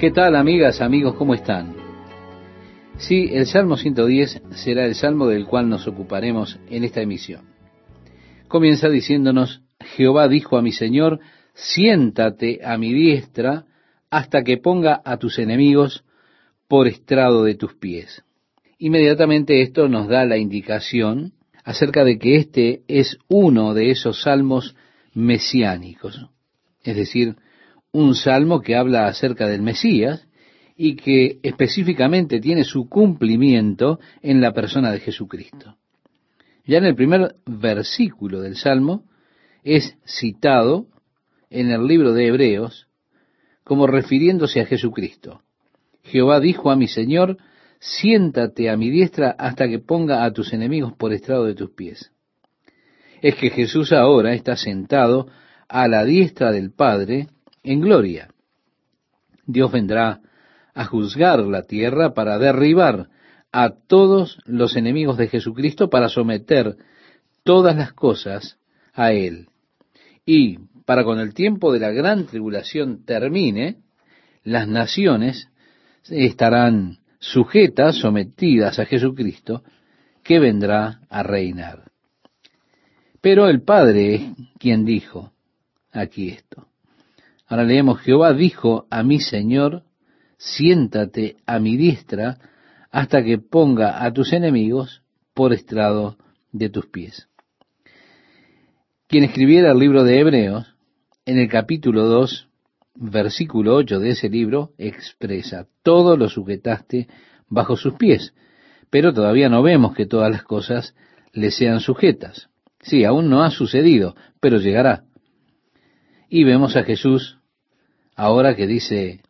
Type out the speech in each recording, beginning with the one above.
¿Qué tal amigas, amigos? ¿Cómo están? Sí, el Salmo 110 será el salmo del cual nos ocuparemos en esta emisión. Comienza diciéndonos, Jehová dijo a mi Señor, siéntate a mi diestra hasta que ponga a tus enemigos por estrado de tus pies. Inmediatamente esto nos da la indicación acerca de que este es uno de esos salmos mesiánicos, es decir, un salmo que habla acerca del Mesías y que específicamente tiene su cumplimiento en la persona de Jesucristo. Ya en el primer versículo del salmo es citado en el libro de Hebreos como refiriéndose a Jesucristo. Jehová dijo a mi Señor, siéntate a mi diestra hasta que ponga a tus enemigos por estrado de tus pies. Es que Jesús ahora está sentado a la diestra del Padre en gloria. Dios vendrá a juzgar la tierra para derribar a todos los enemigos de Jesucristo, para someter todas las cosas a Él. Y para con el tiempo de la gran tribulación termine, las naciones estarán sujetas, sometidas a Jesucristo, que vendrá a reinar. Pero el Padre es quien dijo aquí esto. Ahora leemos, Jehová dijo a mi Señor, siéntate a mi diestra hasta que ponga a tus enemigos por estrado de tus pies. Quien escribiera el libro de Hebreos, en el capítulo 2, versículo 8 de ese libro, expresa, todo lo sujetaste bajo sus pies, pero todavía no vemos que todas las cosas le sean sujetas. Sí, aún no ha sucedido, pero llegará. Y vemos a Jesús ahora que dice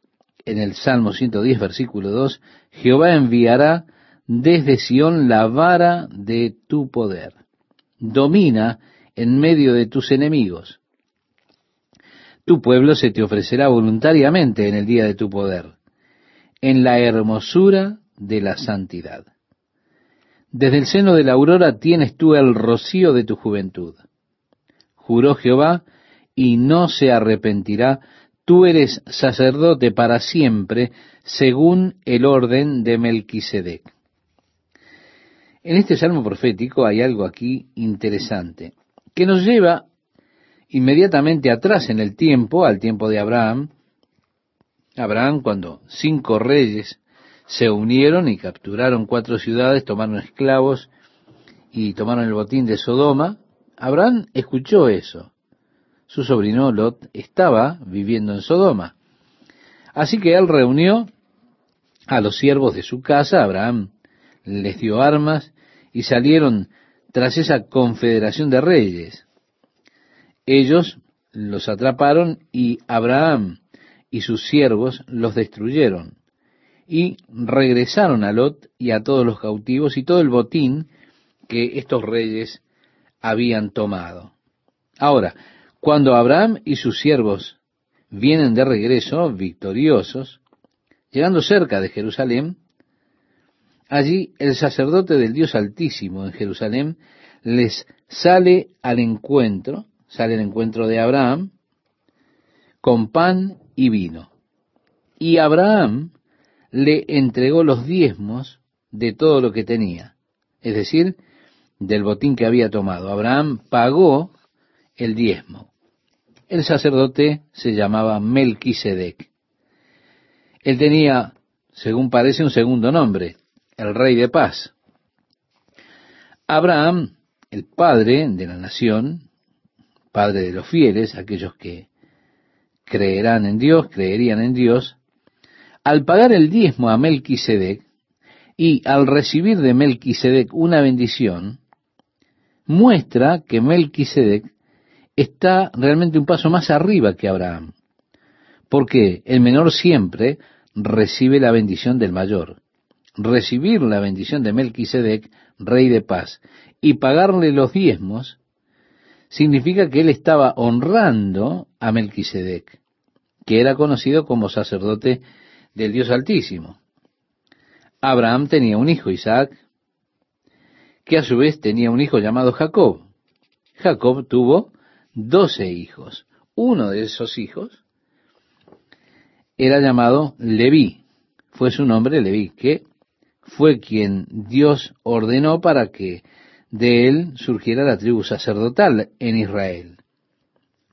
en el Salmo 110, versículo 2, Jehová enviará desde Sión la vara de tu poder. Domina en medio de tus enemigos. Tu pueblo se te ofrecerá voluntariamente en el día de tu poder, en la hermosura de la santidad. Desde el seno de la aurora tienes tú el rocío de tu juventud. Juró Jehová y no se arrepentirá tú eres sacerdote para siempre, según el orden de Melquisedec. En este salmo profético hay algo aquí interesante, que nos lleva inmediatamente atrás en el tiempo, al tiempo de Abraham. Abraham, cuando cinco reyes se unieron y capturaron cuatro ciudades, tomaron esclavos y tomaron el botín de Sodoma, Abraham escuchó eso su sobrino Lot estaba viviendo en Sodoma. Así que él reunió a los siervos de su casa, Abraham les dio armas y salieron tras esa confederación de reyes. Ellos los atraparon y Abraham y sus siervos los destruyeron y regresaron a Lot y a todos los cautivos y todo el botín que estos reyes habían tomado. Ahora, cuando Abraham y sus siervos vienen de regreso, victoriosos, llegando cerca de Jerusalén, allí el sacerdote del Dios Altísimo en Jerusalén les sale al encuentro, sale al encuentro de Abraham, con pan y vino. Y Abraham le entregó los diezmos de todo lo que tenía, es decir, del botín que había tomado. Abraham pagó el diezmo. El sacerdote se llamaba Melquisedec. Él tenía, según parece, un segundo nombre, el rey de paz. Abraham, el padre de la nación, padre de los fieles, aquellos que creerán en Dios, creerían en Dios, al pagar el diezmo a Melquisedec y al recibir de Melquisedec una bendición, muestra que Melquisedec está realmente un paso más arriba que Abraham. Porque el menor siempre recibe la bendición del mayor. Recibir la bendición de Melquisedec, rey de paz, y pagarle los diezmos, significa que él estaba honrando a Melquisedec, que era conocido como sacerdote del Dios Altísimo. Abraham tenía un hijo, Isaac, que a su vez tenía un hijo llamado Jacob. Jacob tuvo doce hijos. Uno de esos hijos era llamado Leví, fue su nombre Leví, que fue quien Dios ordenó para que de él surgiera la tribu sacerdotal en Israel.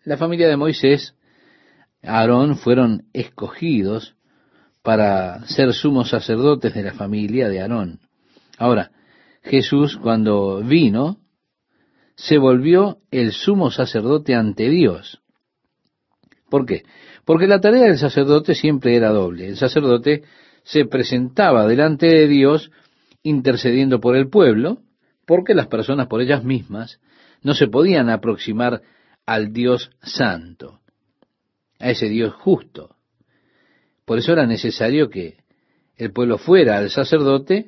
La familia de Moisés, Aarón, fueron escogidos para ser sumos sacerdotes de la familia de Aarón. Ahora, Jesús cuando vino, se volvió el sumo sacerdote ante Dios. ¿Por qué? Porque la tarea del sacerdote siempre era doble. El sacerdote se presentaba delante de Dios intercediendo por el pueblo, porque las personas por ellas mismas no se podían aproximar al Dios santo, a ese Dios justo. Por eso era necesario que el pueblo fuera al sacerdote,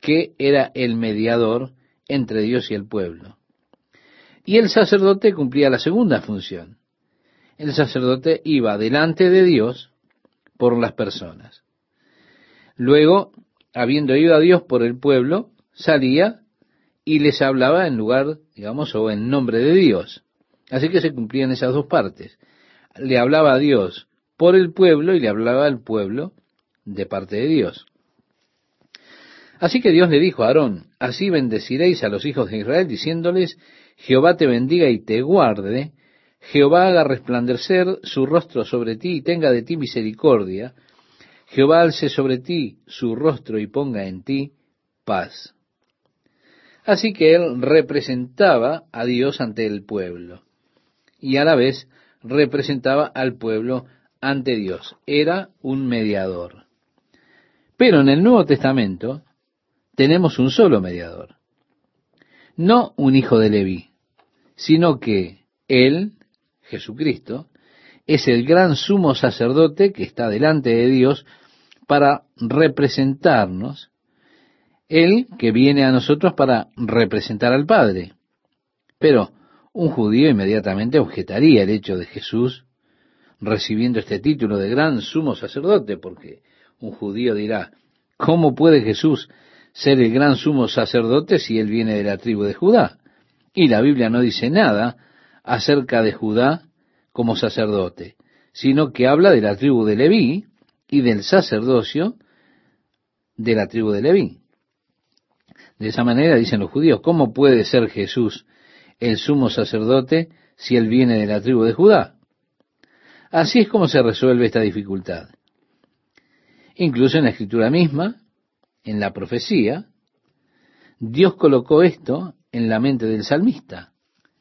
que era el mediador entre Dios y el pueblo. Y el sacerdote cumplía la segunda función. El sacerdote iba delante de Dios por las personas. Luego, habiendo ido a Dios por el pueblo, salía y les hablaba en lugar, digamos, o en nombre de Dios. Así que se cumplían esas dos partes. Le hablaba a Dios por el pueblo y le hablaba al pueblo de parte de Dios. Así que Dios le dijo a Aarón, así bendeciréis a los hijos de Israel, diciéndoles, Jehová te bendiga y te guarde, Jehová haga resplandecer su rostro sobre ti y tenga de ti misericordia, Jehová alce sobre ti su rostro y ponga en ti paz. Así que él representaba a Dios ante el pueblo y a la vez representaba al pueblo ante Dios. Era un mediador. Pero en el Nuevo Testamento tenemos un solo mediador. No un hijo de Leví, sino que Él, Jesucristo, es el gran sumo sacerdote que está delante de Dios para representarnos, Él que viene a nosotros para representar al Padre. Pero un judío inmediatamente objetaría el hecho de Jesús recibiendo este título de gran sumo sacerdote, porque un judío dirá, ¿cómo puede Jesús ser el gran sumo sacerdote si él viene de la tribu de Judá? Y la Biblia no dice nada acerca de Judá como sacerdote, sino que habla de la tribu de Leví y del sacerdocio de la tribu de Leví. De esa manera dicen los judíos, ¿cómo puede ser Jesús el sumo sacerdote si él viene de la tribu de Judá? Así es como se resuelve esta dificultad. Incluso en la escritura misma, en la profecía, Dios colocó esto en la mente del salmista,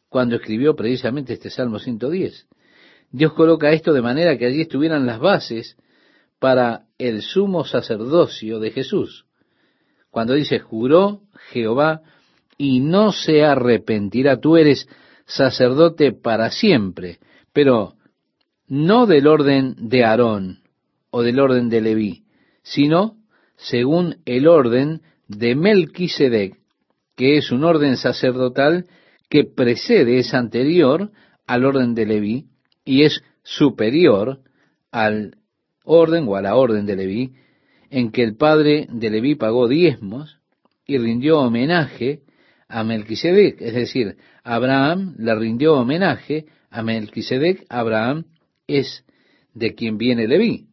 cuando escribió precisamente este Salmo 110. Dios coloca esto de manera que allí estuvieran las bases para el sumo sacerdocio de Jesús. Cuando dice, juró Jehová y no se arrepentirá, tú eres sacerdote para siempre, pero no del orden de Aarón o del orden de Leví, sino según el orden de Melquisedec, que es un orden sacerdotal que precede, es anterior al orden de Leví y es superior al orden o a la orden de Leví, en que el padre de Leví pagó diezmos y rindió homenaje a Melquisedec, es decir, Abraham le rindió homenaje a Melquisedec, Abraham es de quien viene Leví.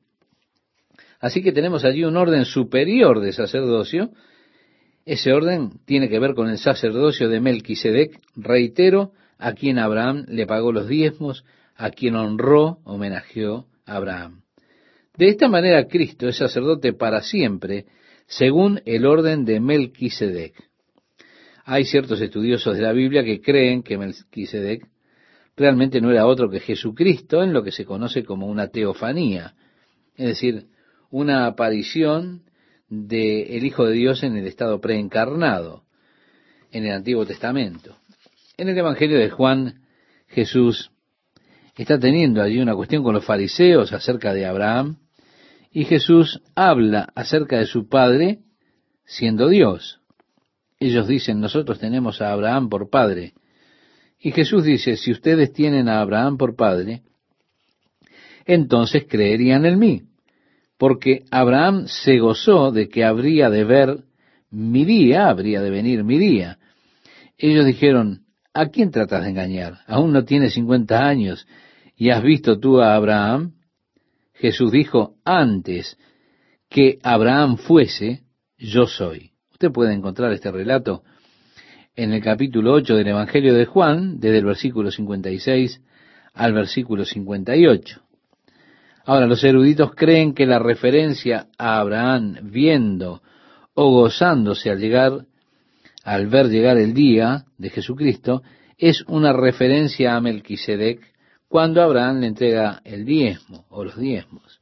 Así que tenemos allí un orden superior de sacerdocio. Ese orden tiene que ver con el sacerdocio de Melquisedec, reitero, a quien Abraham le pagó los diezmos, a quien honró, homenajeó a Abraham. De esta manera Cristo es sacerdote para siempre, según el orden de Melquisedec. Hay ciertos estudiosos de la Biblia que creen que Melquisedec realmente no era otro que Jesucristo en lo que se conoce como una teofanía, es decir, una aparición del Hijo de Dios en el estado preencarnado en el Antiguo Testamento. En el Evangelio de Juan, Jesús está teniendo allí una cuestión con los fariseos acerca de Abraham, y Jesús habla acerca de su Padre siendo Dios. Ellos dicen, nosotros tenemos a Abraham por Padre. Y Jesús dice, si ustedes tienen a Abraham por padre, entonces creerían en mí, porque Abraham se gozó de que habría de ver mi día, habría de venir mi día. Ellos dijeron, ¿a quién tratas de engañar? Aún no tienes cincuenta años y has visto tú a Abraham. Jesús dijo, antes que Abraham fuese, yo soy. Usted puede encontrar este relato en el capítulo 8 del Evangelio de Juan, desde el versículo 56 al versículo 58. Ahora, los eruditos creen que la referencia a Abraham viendo o gozándose al llegar, al ver llegar el día de Jesucristo, es una referencia a Melquisedec cuando Abraham le entrega el diezmo o los diezmos.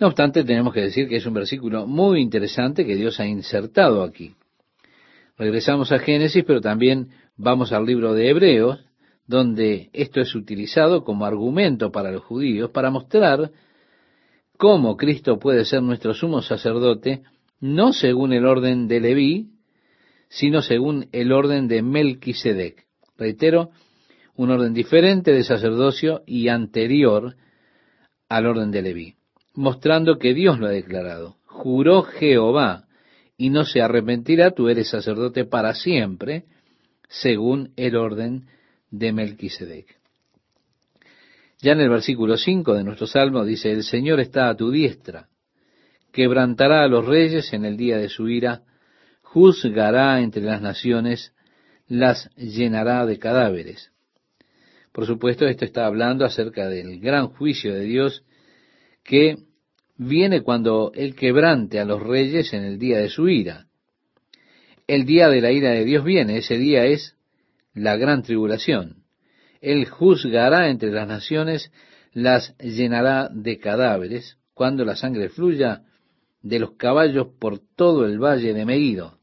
No obstante, tenemos que decir que es un versículo muy interesante que Dios ha insertado aquí. Regresamos a Génesis, pero también vamos al libro de Hebreos, donde esto es utilizado como argumento para los judíos para mostrar cómo Cristo puede ser nuestro sumo sacerdote, no según el orden de Leví, sino según el orden de Melquisedec. Reitero, un orden diferente de sacerdocio y anterior al orden de Leví, mostrando que Dios lo ha declarado. Juró Jehová y no se arrepentirá, tú eres sacerdote para siempre, según el orden de Melquisedec. Ya en el versículo 5 de nuestro salmo dice, el Señor está a tu diestra, quebrantará a los reyes en el día de su ira, juzgará entre las naciones, las llenará de cadáveres. Por supuesto, esto está hablando acerca del gran juicio de Dios que viene cuando Él quebrante a los reyes en el día de su ira. El día de la ira de Dios viene, ese día es la gran tribulación. Él juzgará entre las naciones, las llenará de cadáveres, cuando la sangre fluya de los caballos por todo el valle de Megido.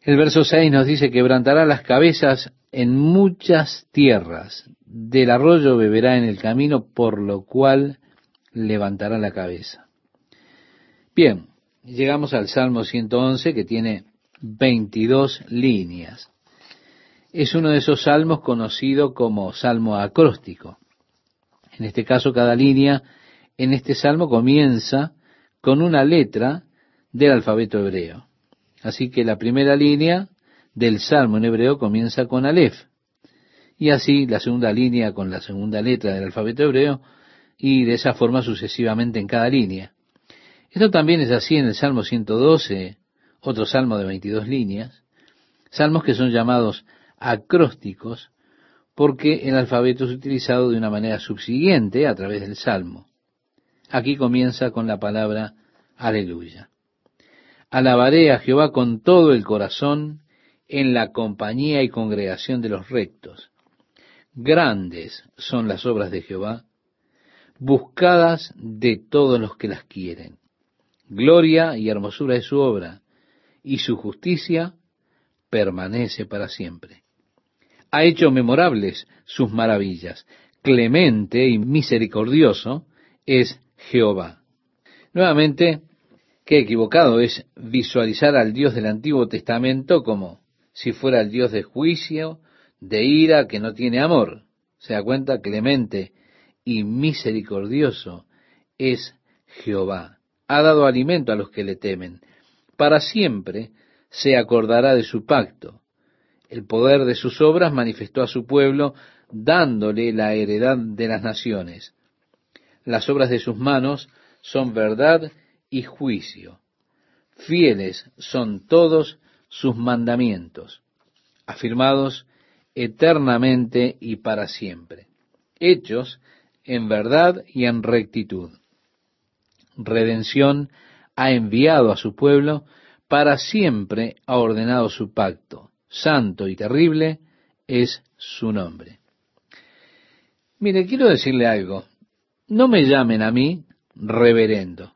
El verso 6 nos dice, quebrantará las cabezas en muchas tierras, del arroyo beberá en el camino, por lo cual levantará la cabeza. Bien, llegamos al Salmo 111 que tiene 22 líneas. Es uno de esos salmos conocido como salmo acróstico. En este caso, cada línea en este salmo comienza con una letra del alfabeto hebreo. Así que la primera línea del salmo en hebreo comienza con Aleph. Y así la segunda línea con la segunda letra del alfabeto hebreo y de esa forma sucesivamente en cada línea. Esto también es así en el Salmo 112, otro salmo de 22 líneas, salmos que son llamados acrósticos porque el alfabeto es utilizado de una manera subsiguiente a través del salmo. Aquí comienza con la palabra aleluya. Alabaré a Jehová con todo el corazón en la compañía y congregación de los rectos. Grandes son las obras de Jehová, buscadas de todos los que las quieren. Gloria y hermosura es su obra, y su justicia permanece para siempre. Ha hecho memorables sus maravillas. Clemente y misericordioso es Jehová. Nuevamente, qué equivocado es visualizar al Dios del Antiguo Testamento como si fuera el Dios de juicio, de ira, que no tiene amor. Se da cuenta, clemente y misericordioso es Jehová. Ha dado alimento a los que le temen. Para siempre se acordará de su pacto. El poder de sus obras manifestó a su pueblo, dándole la heredad de las naciones. Las obras de sus manos son verdad y juicio. Fieles son todos sus mandamientos, afirmados eternamente y para siempre, hechos en verdad y en rectitud. Redención ha enviado a su pueblo, para siempre ha ordenado su pacto. Santo y terrible es su nombre. Mire, quiero decirle algo. No me llamen a mí reverendo.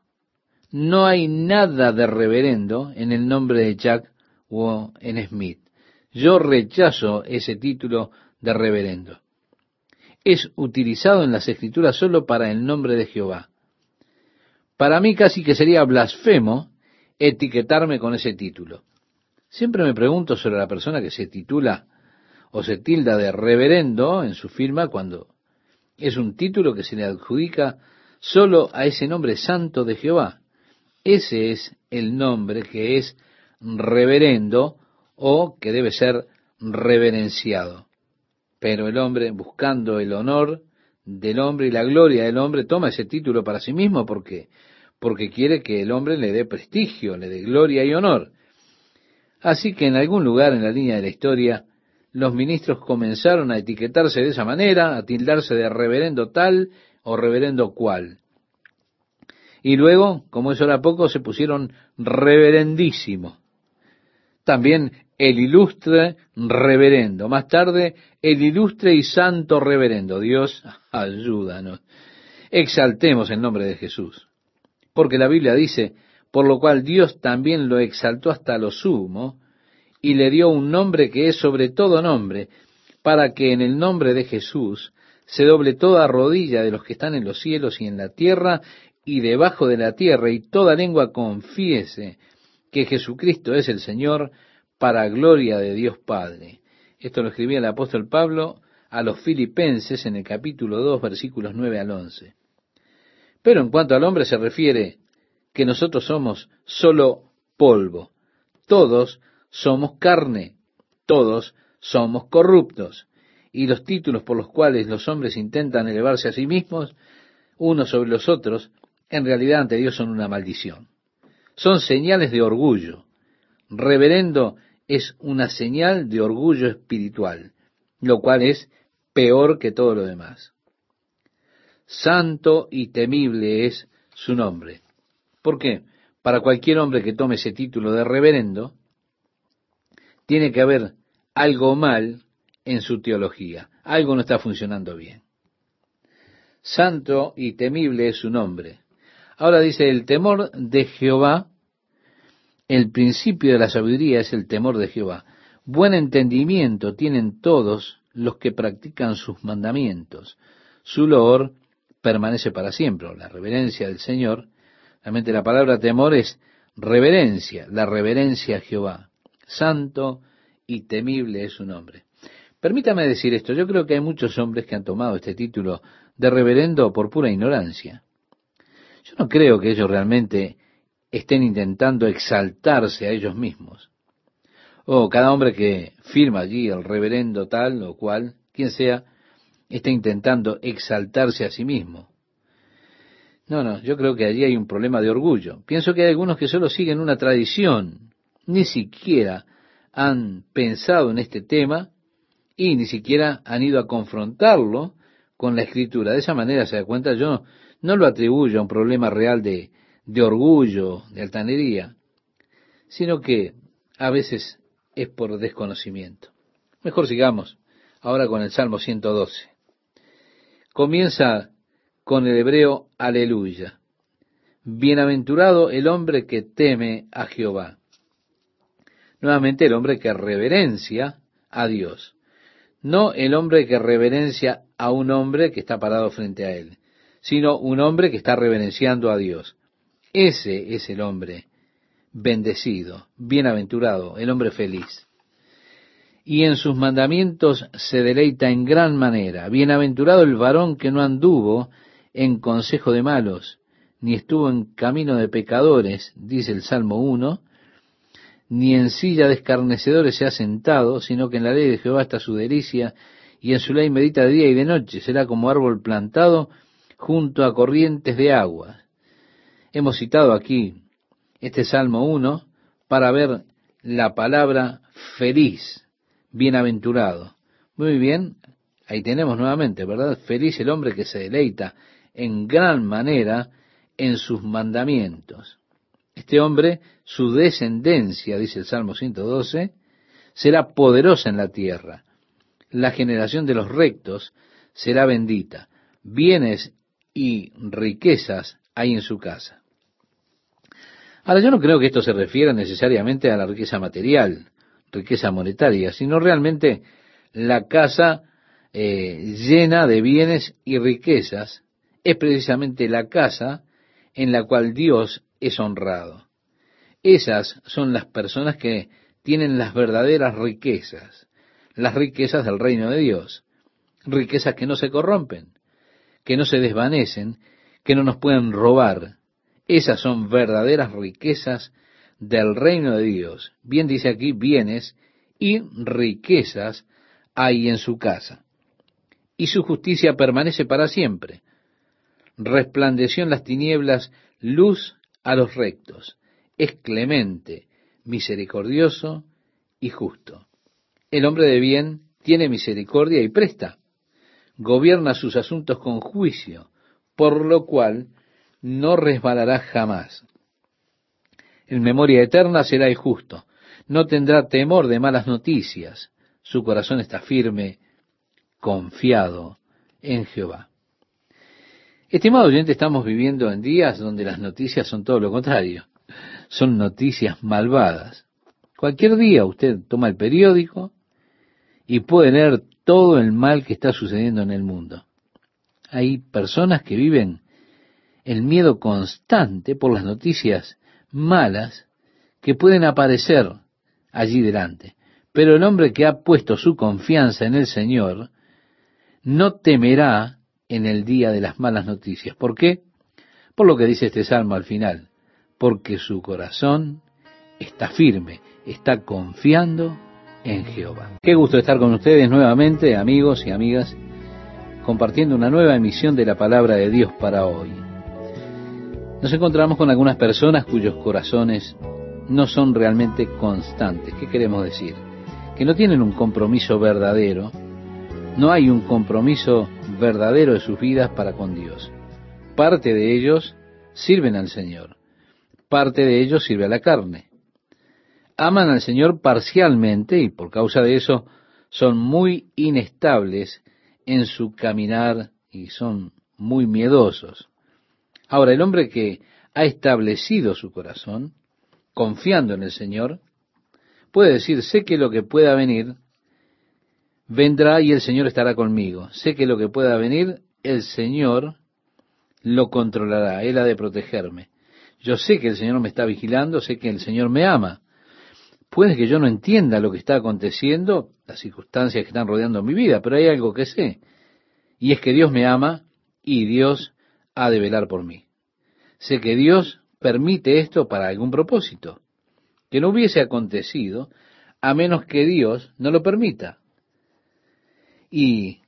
No hay nada de reverendo en el nombre de Jack o en Smith. Yo rechazo ese título de reverendo. Es utilizado en las escrituras solo para el nombre de Jehová. Para mí casi que sería blasfemo etiquetarme con ese título. Siempre me pregunto sobre la persona que se titula o se tilda de reverendo en su firma cuando es un título que se le adjudica solo a ese nombre santo de Jehová. Ese es el nombre que es reverendo o que debe ser reverenciado. Pero el hombre, buscando el honor del hombre y la gloria del hombre, toma ese título para sí mismo porque porque quiere que el hombre le dé prestigio, le dé gloria y honor. Así que en algún lugar en la línea de la historia, los ministros comenzaron a etiquetarse de esa manera, a tildarse de reverendo tal o reverendo cual. Y luego, como eso era poco, se pusieron reverendísimo. También el ilustre reverendo. Más tarde, el ilustre y santo reverendo. Dios, ayúdanos. Exaltemos el nombre de Jesús. Porque la Biblia dice, por lo cual Dios también lo exaltó hasta lo sumo y le dio un nombre que es sobre todo nombre, para que en el nombre de Jesús se doble toda rodilla de los que están en los cielos y en la tierra y debajo de la tierra, y toda lengua confiese que Jesucristo es el Señor, para gloria de Dios Padre. Esto lo escribía el apóstol Pablo a los filipenses en el capítulo 2, versículos 9 al 11. Pero en cuanto al hombre se refiere que nosotros somos solo polvo. Todos somos carne. Todos somos corruptos. Y los títulos por los cuales los hombres intentan elevarse a sí mismos, unos sobre los otros, en realidad ante Dios son una maldición. Son señales de orgullo. Reverendo es una señal de orgullo espiritual, lo cual es peor que todo lo demás. Santo y temible es su nombre. ¿Por qué? Para cualquier hombre que tome ese título de reverendo, tiene que haber algo mal en su teología. Algo no está funcionando bien. Santo y temible es su nombre. Ahora dice, el temor de Jehová, el principio de la sabiduría es el temor de Jehová. Buen entendimiento tienen todos los que practican sus mandamientos. Su loor permanece para siempre. La reverencia del Señor Realmente la palabra temor es reverencia, la reverencia a Jehová. Santo y temible es su nombre. Permítame decir esto, yo creo que hay muchos hombres que han tomado este título de reverendo por pura ignorancia. Yo no creo que ellos realmente estén intentando exaltarse a ellos mismos. O cada hombre que firma allí el reverendo tal o cual, quien sea, está intentando exaltarse a sí mismo. No, no, yo creo que allí hay un problema de orgullo. Pienso que hay algunos que solo siguen una tradición, ni siquiera han pensado en este tema y ni siquiera han ido a confrontarlo con la escritura. De esa manera se da cuenta, yo no, lo atribuyo a un problema real de, de orgullo, de altanería, sino que a veces es por desconocimiento. Mejor sigamos ahora con el Salmo 112. Comienza con el hebreo aleluya. Bienaventurado el hombre que teme a Jehová. Nuevamente el hombre que reverencia a Dios. No el hombre que reverencia a un hombre que está parado frente a él, sino un hombre que está reverenciando a Dios. Ese es el hombre bendecido, bienaventurado, el hombre feliz. Y en sus mandamientos se deleita en gran manera. Bienaventurado el varón que no anduvo en consejo de malos, ni estuvo en camino de pecadores, dice el Salmo 1, ni en silla de escarnecedores se ha sentado, sino que en la ley de Jehová está su delicia, y en su ley medita de día y de noche, será como árbol plantado junto a corrientes de agua. Hemos citado aquí este Salmo 1 para ver la palabra feliz, bienaventurado. Muy bien, ahí tenemos nuevamente, ¿verdad? Feliz el hombre que se deleita en gran manera en sus mandamientos. Este hombre, su descendencia, dice el Salmo 112, será poderosa en la tierra. La generación de los rectos será bendita. Bienes y riquezas hay en su casa. Ahora, yo no creo que esto se refiera necesariamente a la riqueza material, riqueza monetaria, sino realmente la casa eh, llena de bienes y riquezas es precisamente la casa en la cual Dios es honrado. Esas son las personas que tienen las verdaderas riquezas, las riquezas del reino de Dios, riquezas que no se corrompen, que no se desvanecen, que no nos pueden robar. Esas son verdaderas riquezas del reino de Dios. Bien dice aquí, bienes y riquezas hay en su casa. y su justicia permanece para siempre. Resplandeció en las tinieblas luz a los rectos. Es clemente, misericordioso y justo. El hombre de bien tiene misericordia y presta. Gobierna sus asuntos con juicio, por lo cual no resbalará jamás. En memoria eterna será el justo. No tendrá temor de malas noticias. Su corazón está firme, confiado en Jehová. Estimado oyente, estamos viviendo en días donde las noticias son todo lo contrario. Son noticias malvadas. Cualquier día usted toma el periódico y puede leer todo el mal que está sucediendo en el mundo. Hay personas que viven el miedo constante por las noticias malas que pueden aparecer allí delante. Pero el hombre que ha puesto su confianza en el Señor no temerá en el día de las malas noticias. ¿Por qué? Por lo que dice este salmo al final. Porque su corazón está firme, está confiando en Jehová. Qué gusto estar con ustedes nuevamente, amigos y amigas, compartiendo una nueva emisión de la palabra de Dios para hoy. Nos encontramos con algunas personas cuyos corazones no son realmente constantes. ¿Qué queremos decir? Que no tienen un compromiso verdadero, no hay un compromiso verdadero de sus vidas para con Dios. Parte de ellos sirven al Señor, parte de ellos sirve a la carne. Aman al Señor parcialmente y por causa de eso son muy inestables en su caminar y son muy miedosos. Ahora, el hombre que ha establecido su corazón, confiando en el Señor, puede decir, sé que lo que pueda venir, vendrá y el Señor estará conmigo. Sé que lo que pueda venir, el Señor lo controlará, Él ha de protegerme. Yo sé que el Señor me está vigilando, sé que el Señor me ama. Puede que yo no entienda lo que está aconteciendo, las circunstancias que están rodeando mi vida, pero hay algo que sé, y es que Dios me ama y Dios ha de velar por mí. Sé que Dios permite esto para algún propósito, que no hubiese acontecido a menos que Dios no lo permita. Y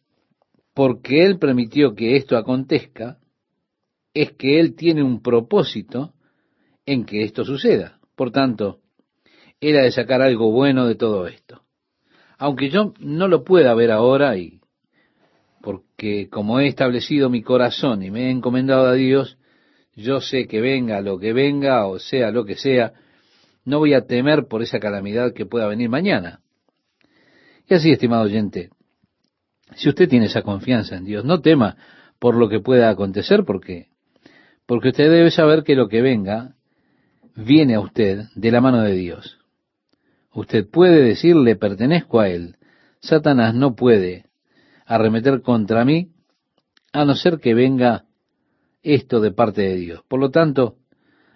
porque Él permitió que esto acontezca, es que Él tiene un propósito en que esto suceda. Por tanto, ha de sacar algo bueno de todo esto. Aunque yo no lo pueda ver ahora y porque como he establecido mi corazón y me he encomendado a Dios, yo sé que venga lo que venga o sea lo que sea, no voy a temer por esa calamidad que pueda venir mañana. Y así, estimado oyente, si usted tiene esa confianza en Dios, no tema por lo que pueda acontecer, porque porque usted debe saber que lo que venga viene a usted de la mano de Dios. Usted puede decirle pertenezco a él. Satanás no puede arremeter contra mí, a no ser que venga esto de parte de Dios. Por lo tanto,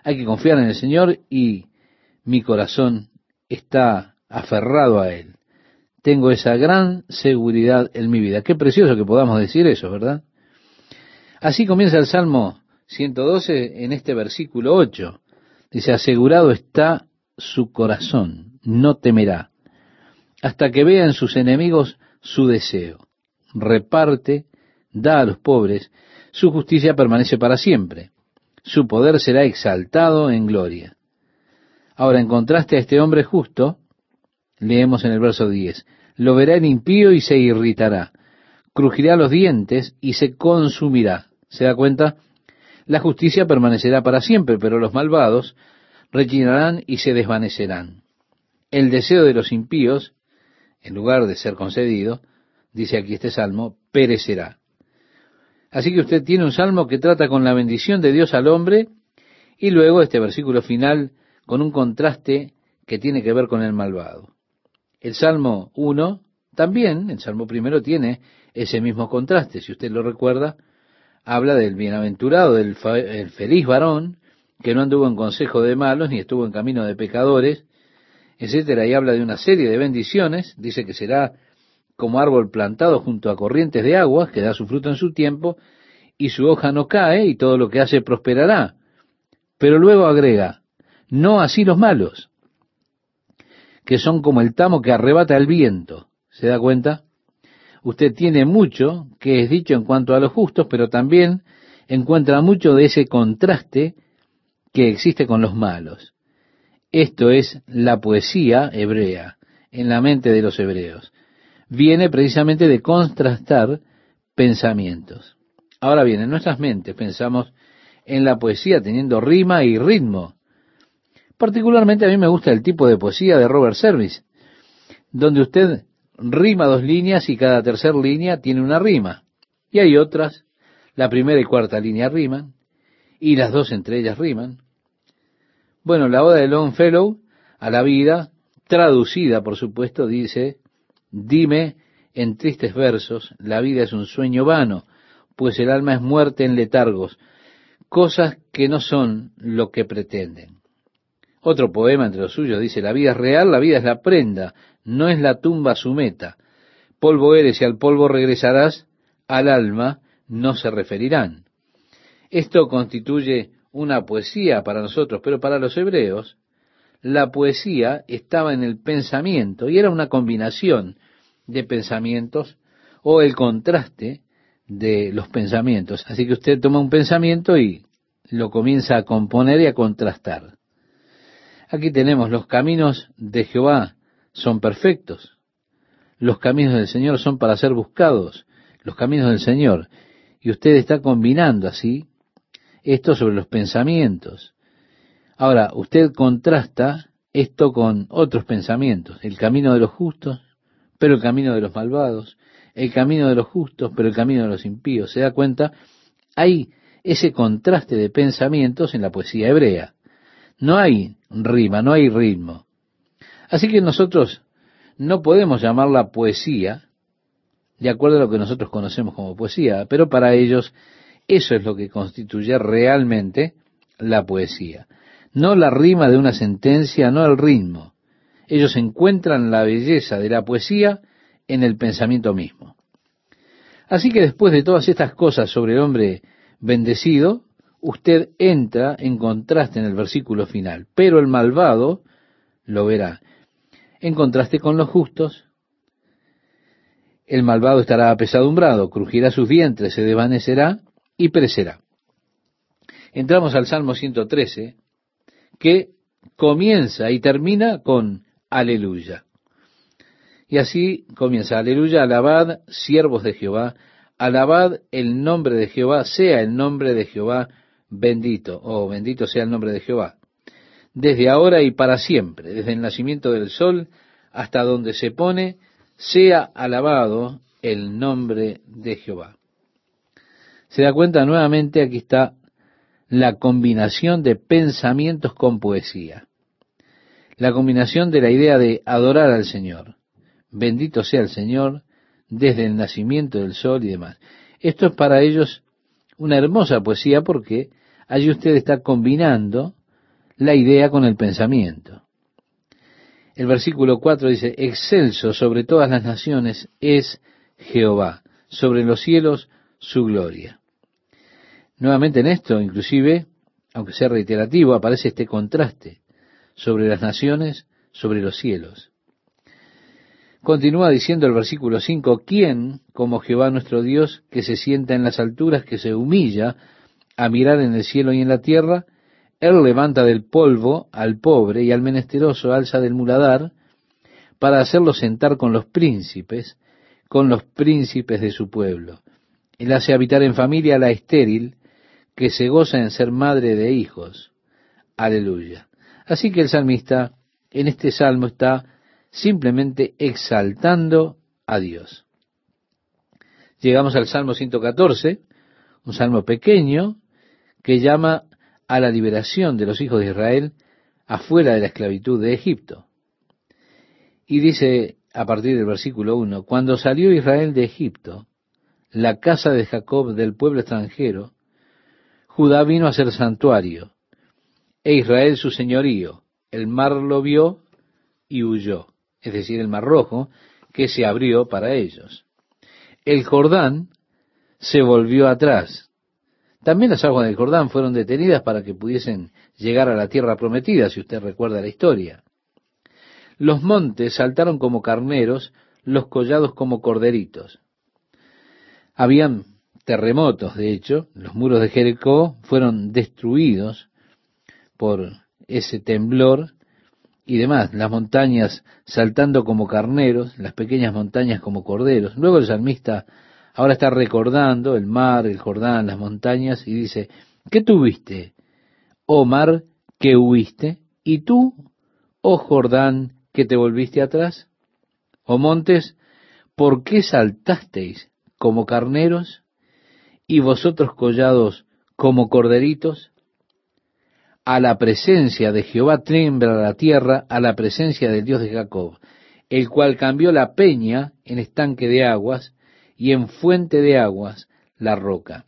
hay que confiar en el Señor y mi corazón está aferrado a Él. Tengo esa gran seguridad en mi vida. Qué precioso que podamos decir eso, ¿verdad? Así comienza el Salmo 112 en este versículo 8. Dice, asegurado está su corazón, no temerá, hasta que vean sus enemigos su deseo reparte, da a los pobres, su justicia permanece para siempre, su poder será exaltado en gloria. Ahora, en contraste a este hombre justo, leemos en el verso 10, lo verá el impío y se irritará, crujirá los dientes y se consumirá. ¿Se da cuenta? La justicia permanecerá para siempre, pero los malvados rechinarán y se desvanecerán. El deseo de los impíos, en lugar de ser concedido, dice aquí este salmo, perecerá. Así que usted tiene un salmo que trata con la bendición de Dios al hombre y luego este versículo final con un contraste que tiene que ver con el malvado. El Salmo 1 también, el Salmo primero tiene ese mismo contraste, si usted lo recuerda, habla del bienaventurado, del feliz varón, que no anduvo en consejo de malos, ni estuvo en camino de pecadores, etcétera, y habla de una serie de bendiciones, dice que será como árbol plantado junto a corrientes de aguas, que da su fruto en su tiempo, y su hoja no cae, y todo lo que hace prosperará. Pero luego agrega, no así los malos, que son como el tamo que arrebata el viento. ¿Se da cuenta? Usted tiene mucho que es dicho en cuanto a los justos, pero también encuentra mucho de ese contraste que existe con los malos. Esto es la poesía hebrea en la mente de los hebreos. Viene precisamente de contrastar pensamientos. Ahora bien, en nuestras mentes pensamos en la poesía teniendo rima y ritmo. Particularmente a mí me gusta el tipo de poesía de Robert Service, donde usted rima dos líneas y cada tercera línea tiene una rima. Y hay otras, la primera y cuarta línea riman, y las dos entre ellas riman. Bueno, la oda de Longfellow a la vida, traducida por supuesto, dice, dime en tristes versos, la vida es un sueño vano, pues el alma es muerte en letargos, cosas que no son lo que pretenden. Otro poema entre los suyos dice, la vida es real, la vida es la prenda, no es la tumba su meta. Polvo eres y al polvo regresarás, al alma no se referirán. Esto constituye una poesía para nosotros, pero para los hebreos, la poesía estaba en el pensamiento y era una combinación de pensamientos o el contraste de los pensamientos. Así que usted toma un pensamiento y lo comienza a componer y a contrastar. Aquí tenemos los caminos de Jehová son perfectos. Los caminos del Señor son para ser buscados, los caminos del Señor. Y usted está combinando así esto sobre los pensamientos. Ahora, usted contrasta esto con otros pensamientos, el camino de los justos, pero el camino de los malvados, el camino de los justos, pero el camino de los impíos. ¿Se da cuenta? Hay ese contraste de pensamientos en la poesía hebrea. No hay rima, no hay ritmo. Así que nosotros no podemos llamarla poesía de acuerdo a lo que nosotros conocemos como poesía, pero para ellos eso es lo que constituye realmente la poesía. No la rima de una sentencia, no el ritmo. Ellos encuentran la belleza de la poesía en el pensamiento mismo. Así que después de todas estas cosas sobre el hombre bendecido, usted entra en contraste en el versículo final, pero el malvado lo verá. En contraste con los justos, el malvado estará apesadumbrado, crujirá sus vientres, se desvanecerá y perecerá. Entramos al Salmo 113, que comienza y termina con aleluya. Y así comienza, aleluya, alabad, siervos de Jehová, alabad el nombre de Jehová, sea el nombre de Jehová bendito, oh, bendito sea el nombre de Jehová desde ahora y para siempre, desde el nacimiento del sol hasta donde se pone, sea alabado el nombre de Jehová. Se da cuenta nuevamente, aquí está la combinación de pensamientos con poesía. La combinación de la idea de adorar al Señor. Bendito sea el Señor desde el nacimiento del sol y demás. Esto es para ellos una hermosa poesía porque allí usted está combinando la idea con el pensamiento. El versículo 4 dice, excelso sobre todas las naciones es Jehová, sobre los cielos su gloria. Nuevamente en esto, inclusive, aunque sea reiterativo, aparece este contraste sobre las naciones, sobre los cielos. Continúa diciendo el versículo 5, ¿quién como Jehová nuestro Dios que se sienta en las alturas, que se humilla a mirar en el cielo y en la tierra? Él levanta del polvo al pobre y al menesteroso alza del muladar para hacerlo sentar con los príncipes, con los príncipes de su pueblo. Él hace habitar en familia a la estéril, que se goza en ser madre de hijos. Aleluya. Así que el salmista en este salmo está simplemente exaltando a Dios. Llegamos al Salmo 114, un salmo pequeño que llama a la liberación de los hijos de Israel afuera de la esclavitud de Egipto. Y dice a partir del versículo 1, cuando salió Israel de Egipto, la casa de Jacob del pueblo extranjero, Judá vino a ser santuario, e Israel su señorío. El mar lo vio y huyó, es decir, el mar rojo, que se abrió para ellos. El Jordán se volvió atrás, también las aguas del Jordán fueron detenidas para que pudiesen llegar a la tierra prometida, si usted recuerda la historia. Los montes saltaron como carneros, los collados como corderitos. Habían terremotos, de hecho, los muros de Jericó fueron destruidos por ese temblor y demás, las montañas saltando como carneros, las pequeñas montañas como corderos. Luego el salmista ahora está recordando el mar, el Jordán, las montañas y dice, ¿qué tuviste, oh mar, que huiste? ¿Y tú, oh Jordán, que te volviste atrás? ¿Oh montes, por qué saltasteis como carneros y vosotros collados como corderitos? A la presencia de Jehová tiembla la tierra, a la presencia del Dios de Jacob, el cual cambió la peña en estanque de aguas y en fuente de aguas la roca.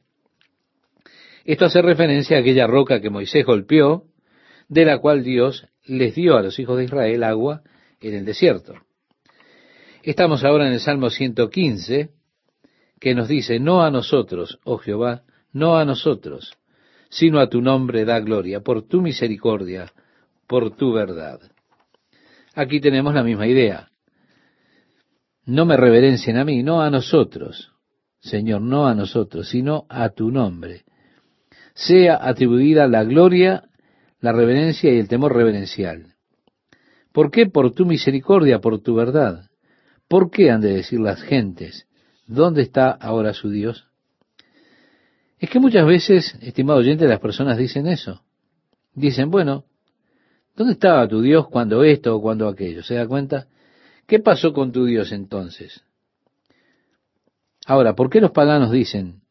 Esto hace referencia a aquella roca que Moisés golpeó, de la cual Dios les dio a los hijos de Israel agua en el desierto. Estamos ahora en el Salmo 115, que nos dice, no a nosotros, oh Jehová, no a nosotros, sino a tu nombre da gloria, por tu misericordia, por tu verdad. Aquí tenemos la misma idea. No me reverencien a mí, no a nosotros, Señor, no a nosotros, sino a tu nombre. Sea atribuida la gloria, la reverencia y el temor reverencial. ¿Por qué? Por tu misericordia, por tu verdad. ¿Por qué han de decir las gentes, ¿dónde está ahora su Dios? Es que muchas veces, estimado oyente, las personas dicen eso. Dicen, bueno, ¿dónde estaba tu Dios cuando esto o cuando aquello? ¿Se da cuenta? ¿Qué pasó con tu Dios entonces? Ahora, ¿por qué los paganos dicen,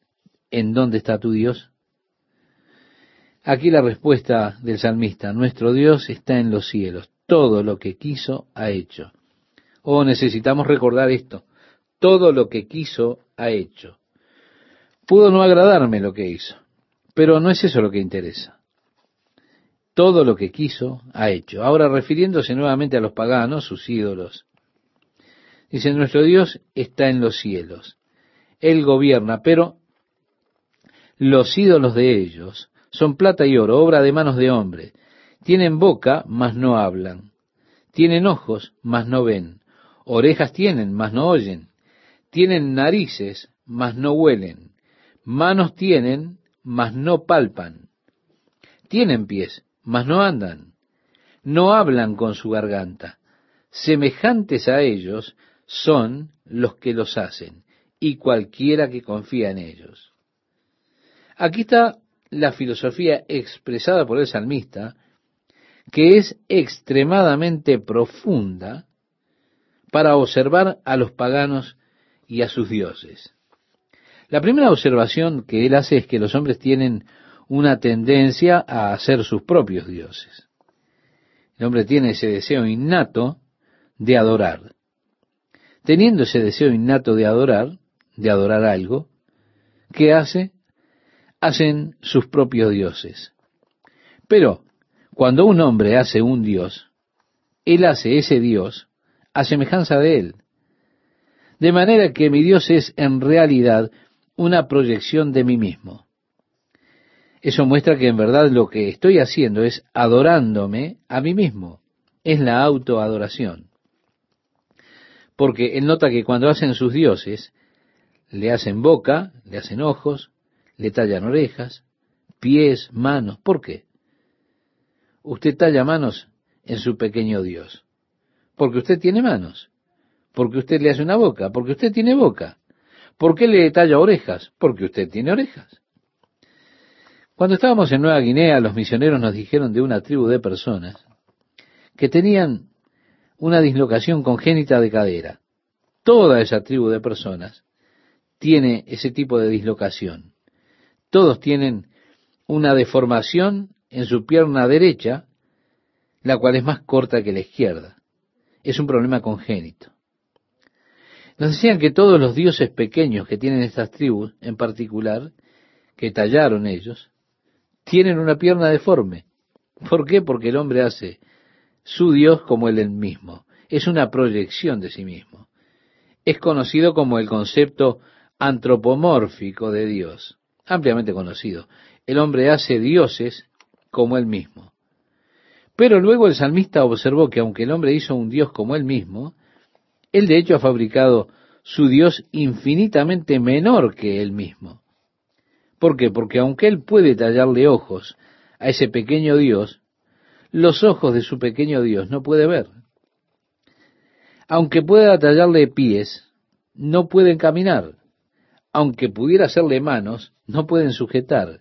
¿en dónde está tu Dios? Aquí la respuesta del salmista, nuestro Dios está en los cielos, todo lo que quiso ha hecho. Oh, necesitamos recordar esto, todo lo que quiso ha hecho. Pudo no agradarme lo que hizo, pero no es eso lo que interesa. Todo lo que quiso ha hecho. Ahora refiriéndose nuevamente a los paganos, sus ídolos, dice, nuestro Dios está en los cielos. Él gobierna, pero los ídolos de ellos son plata y oro, obra de manos de hombre. Tienen boca, mas no hablan. Tienen ojos, mas no ven. Orejas tienen, mas no oyen. Tienen narices, mas no huelen Manos tienen, mas no palpan. Tienen pies, mas no andan. No hablan con su garganta. Semejantes a ellos son los que los hacen, y cualquiera que confía en ellos. Aquí está la filosofía expresada por el salmista, que es extremadamente profunda para observar a los paganos y a sus dioses. La primera observación que él hace es que los hombres tienen una tendencia a ser sus propios dioses. El hombre tiene ese deseo innato de adorar. Teniendo ese deseo innato de adorar, de adorar algo, ¿qué hace? Hacen sus propios dioses. Pero cuando un hombre hace un dios, él hace ese dios a semejanza de él. De manera que mi Dios es en realidad una proyección de mí mismo. Eso muestra que en verdad lo que estoy haciendo es adorándome a mí mismo. Es la autoadoración. Porque él nota que cuando hacen sus dioses, le hacen boca, le hacen ojos, le tallan orejas, pies, manos. ¿Por qué? Usted talla manos en su pequeño Dios. Porque usted tiene manos. Porque usted le hace una boca. Porque usted tiene boca. ¿Por qué le talla orejas? Porque usted tiene orejas. Cuando estábamos en Nueva Guinea, los misioneros nos dijeron de una tribu de personas que tenían una dislocación congénita de cadera. Toda esa tribu de personas tiene ese tipo de dislocación. Todos tienen una deformación en su pierna derecha, la cual es más corta que la izquierda. Es un problema congénito. Nos decían que todos los dioses pequeños que tienen estas tribus, en particular, que tallaron ellos, tienen una pierna deforme. ¿Por qué? Porque el hombre hace su Dios como él mismo. Es una proyección de sí mismo. Es conocido como el concepto antropomórfico de Dios, ampliamente conocido. El hombre hace dioses como él mismo. Pero luego el salmista observó que aunque el hombre hizo un Dios como él mismo, él de hecho ha fabricado su Dios infinitamente menor que él mismo. ¿Por qué? Porque aunque él puede tallarle ojos a ese pequeño Dios, los ojos de su pequeño Dios no puede ver. Aunque pueda tallarle pies, no pueden caminar. Aunque pudiera hacerle manos, no pueden sujetar.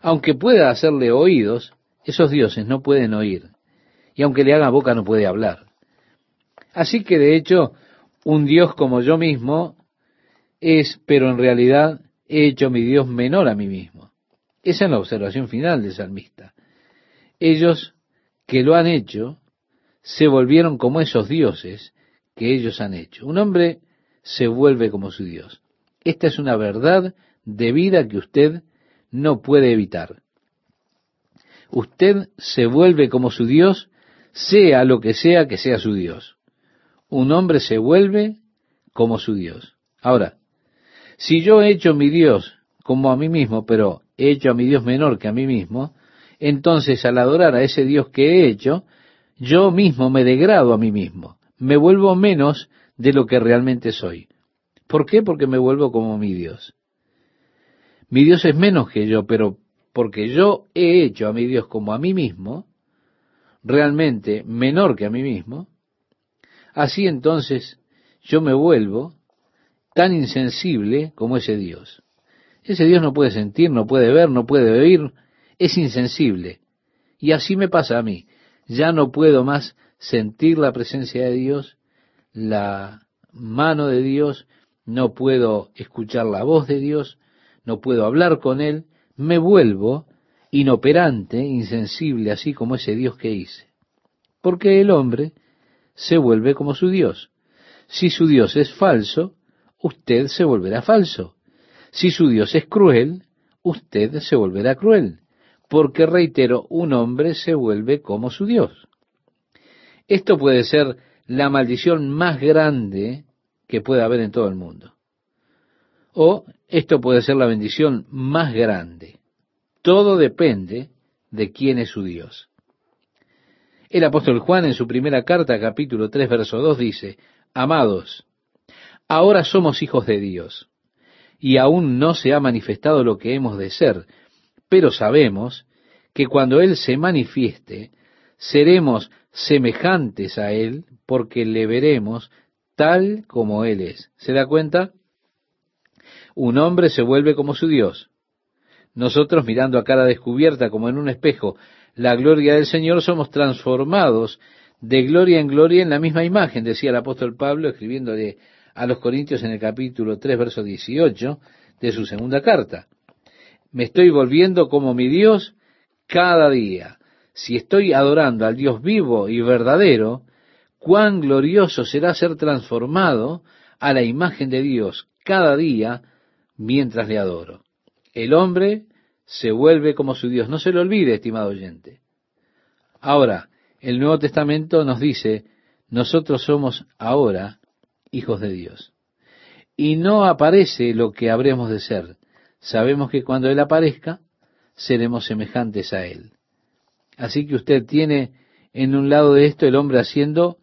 Aunque pueda hacerle oídos, esos dioses no pueden oír. Y aunque le haga boca, no puede hablar. Así que de hecho, un Dios como yo mismo es, pero en realidad he hecho mi Dios menor a mí mismo. Esa es la observación final del salmista. Ellos que lo han hecho se volvieron como esos dioses que ellos han hecho. Un hombre se vuelve como su Dios. Esta es una verdad de vida que usted no puede evitar. Usted se vuelve como su Dios, sea lo que sea que sea su Dios. Un hombre se vuelve como su Dios. Ahora, si yo he hecho mi Dios como a mí mismo, pero he hecho a mi Dios menor que a mí mismo, entonces al adorar a ese Dios que he hecho, yo mismo me degrado a mí mismo, me vuelvo menos de lo que realmente soy. ¿Por qué? Porque me vuelvo como mi Dios. Mi Dios es menos que yo, pero porque yo he hecho a mi Dios como a mí mismo, realmente menor que a mí mismo, así entonces yo me vuelvo tan insensible como ese Dios. Ese Dios no puede sentir, no puede ver, no puede oír, es insensible. Y así me pasa a mí. Ya no puedo más sentir la presencia de Dios, la mano de Dios, no puedo escuchar la voz de Dios, no puedo hablar con Él, me vuelvo inoperante, insensible, así como ese Dios que hice. Porque el hombre se vuelve como su Dios. Si su Dios es falso, usted se volverá falso. Si su Dios es cruel, usted se volverá cruel porque reitero, un hombre se vuelve como su Dios. Esto puede ser la maldición más grande que puede haber en todo el mundo. O esto puede ser la bendición más grande. Todo depende de quién es su Dios. El apóstol Juan en su primera carta, capítulo 3, verso 2, dice, Amados, ahora somos hijos de Dios, y aún no se ha manifestado lo que hemos de ser, pero sabemos que cuando Él se manifieste, seremos semejantes a Él porque le veremos tal como Él es. ¿Se da cuenta? Un hombre se vuelve como su Dios. Nosotros mirando a cara descubierta como en un espejo la gloria del Señor somos transformados de gloria en gloria en la misma imagen, decía el apóstol Pablo escribiéndole a los Corintios en el capítulo 3, verso 18 de su segunda carta me estoy volviendo como mi Dios cada día. Si estoy adorando al Dios vivo y verdadero, cuán glorioso será ser transformado a la imagen de Dios cada día mientras le adoro. El hombre se vuelve como su Dios. No se lo olvide, estimado oyente. Ahora, el Nuevo Testamento nos dice, nosotros somos ahora hijos de Dios. Y no aparece lo que habremos de ser, sabemos que cuando Él aparezca, seremos semejantes a Él. Así que usted tiene en un lado de esto el hombre haciendo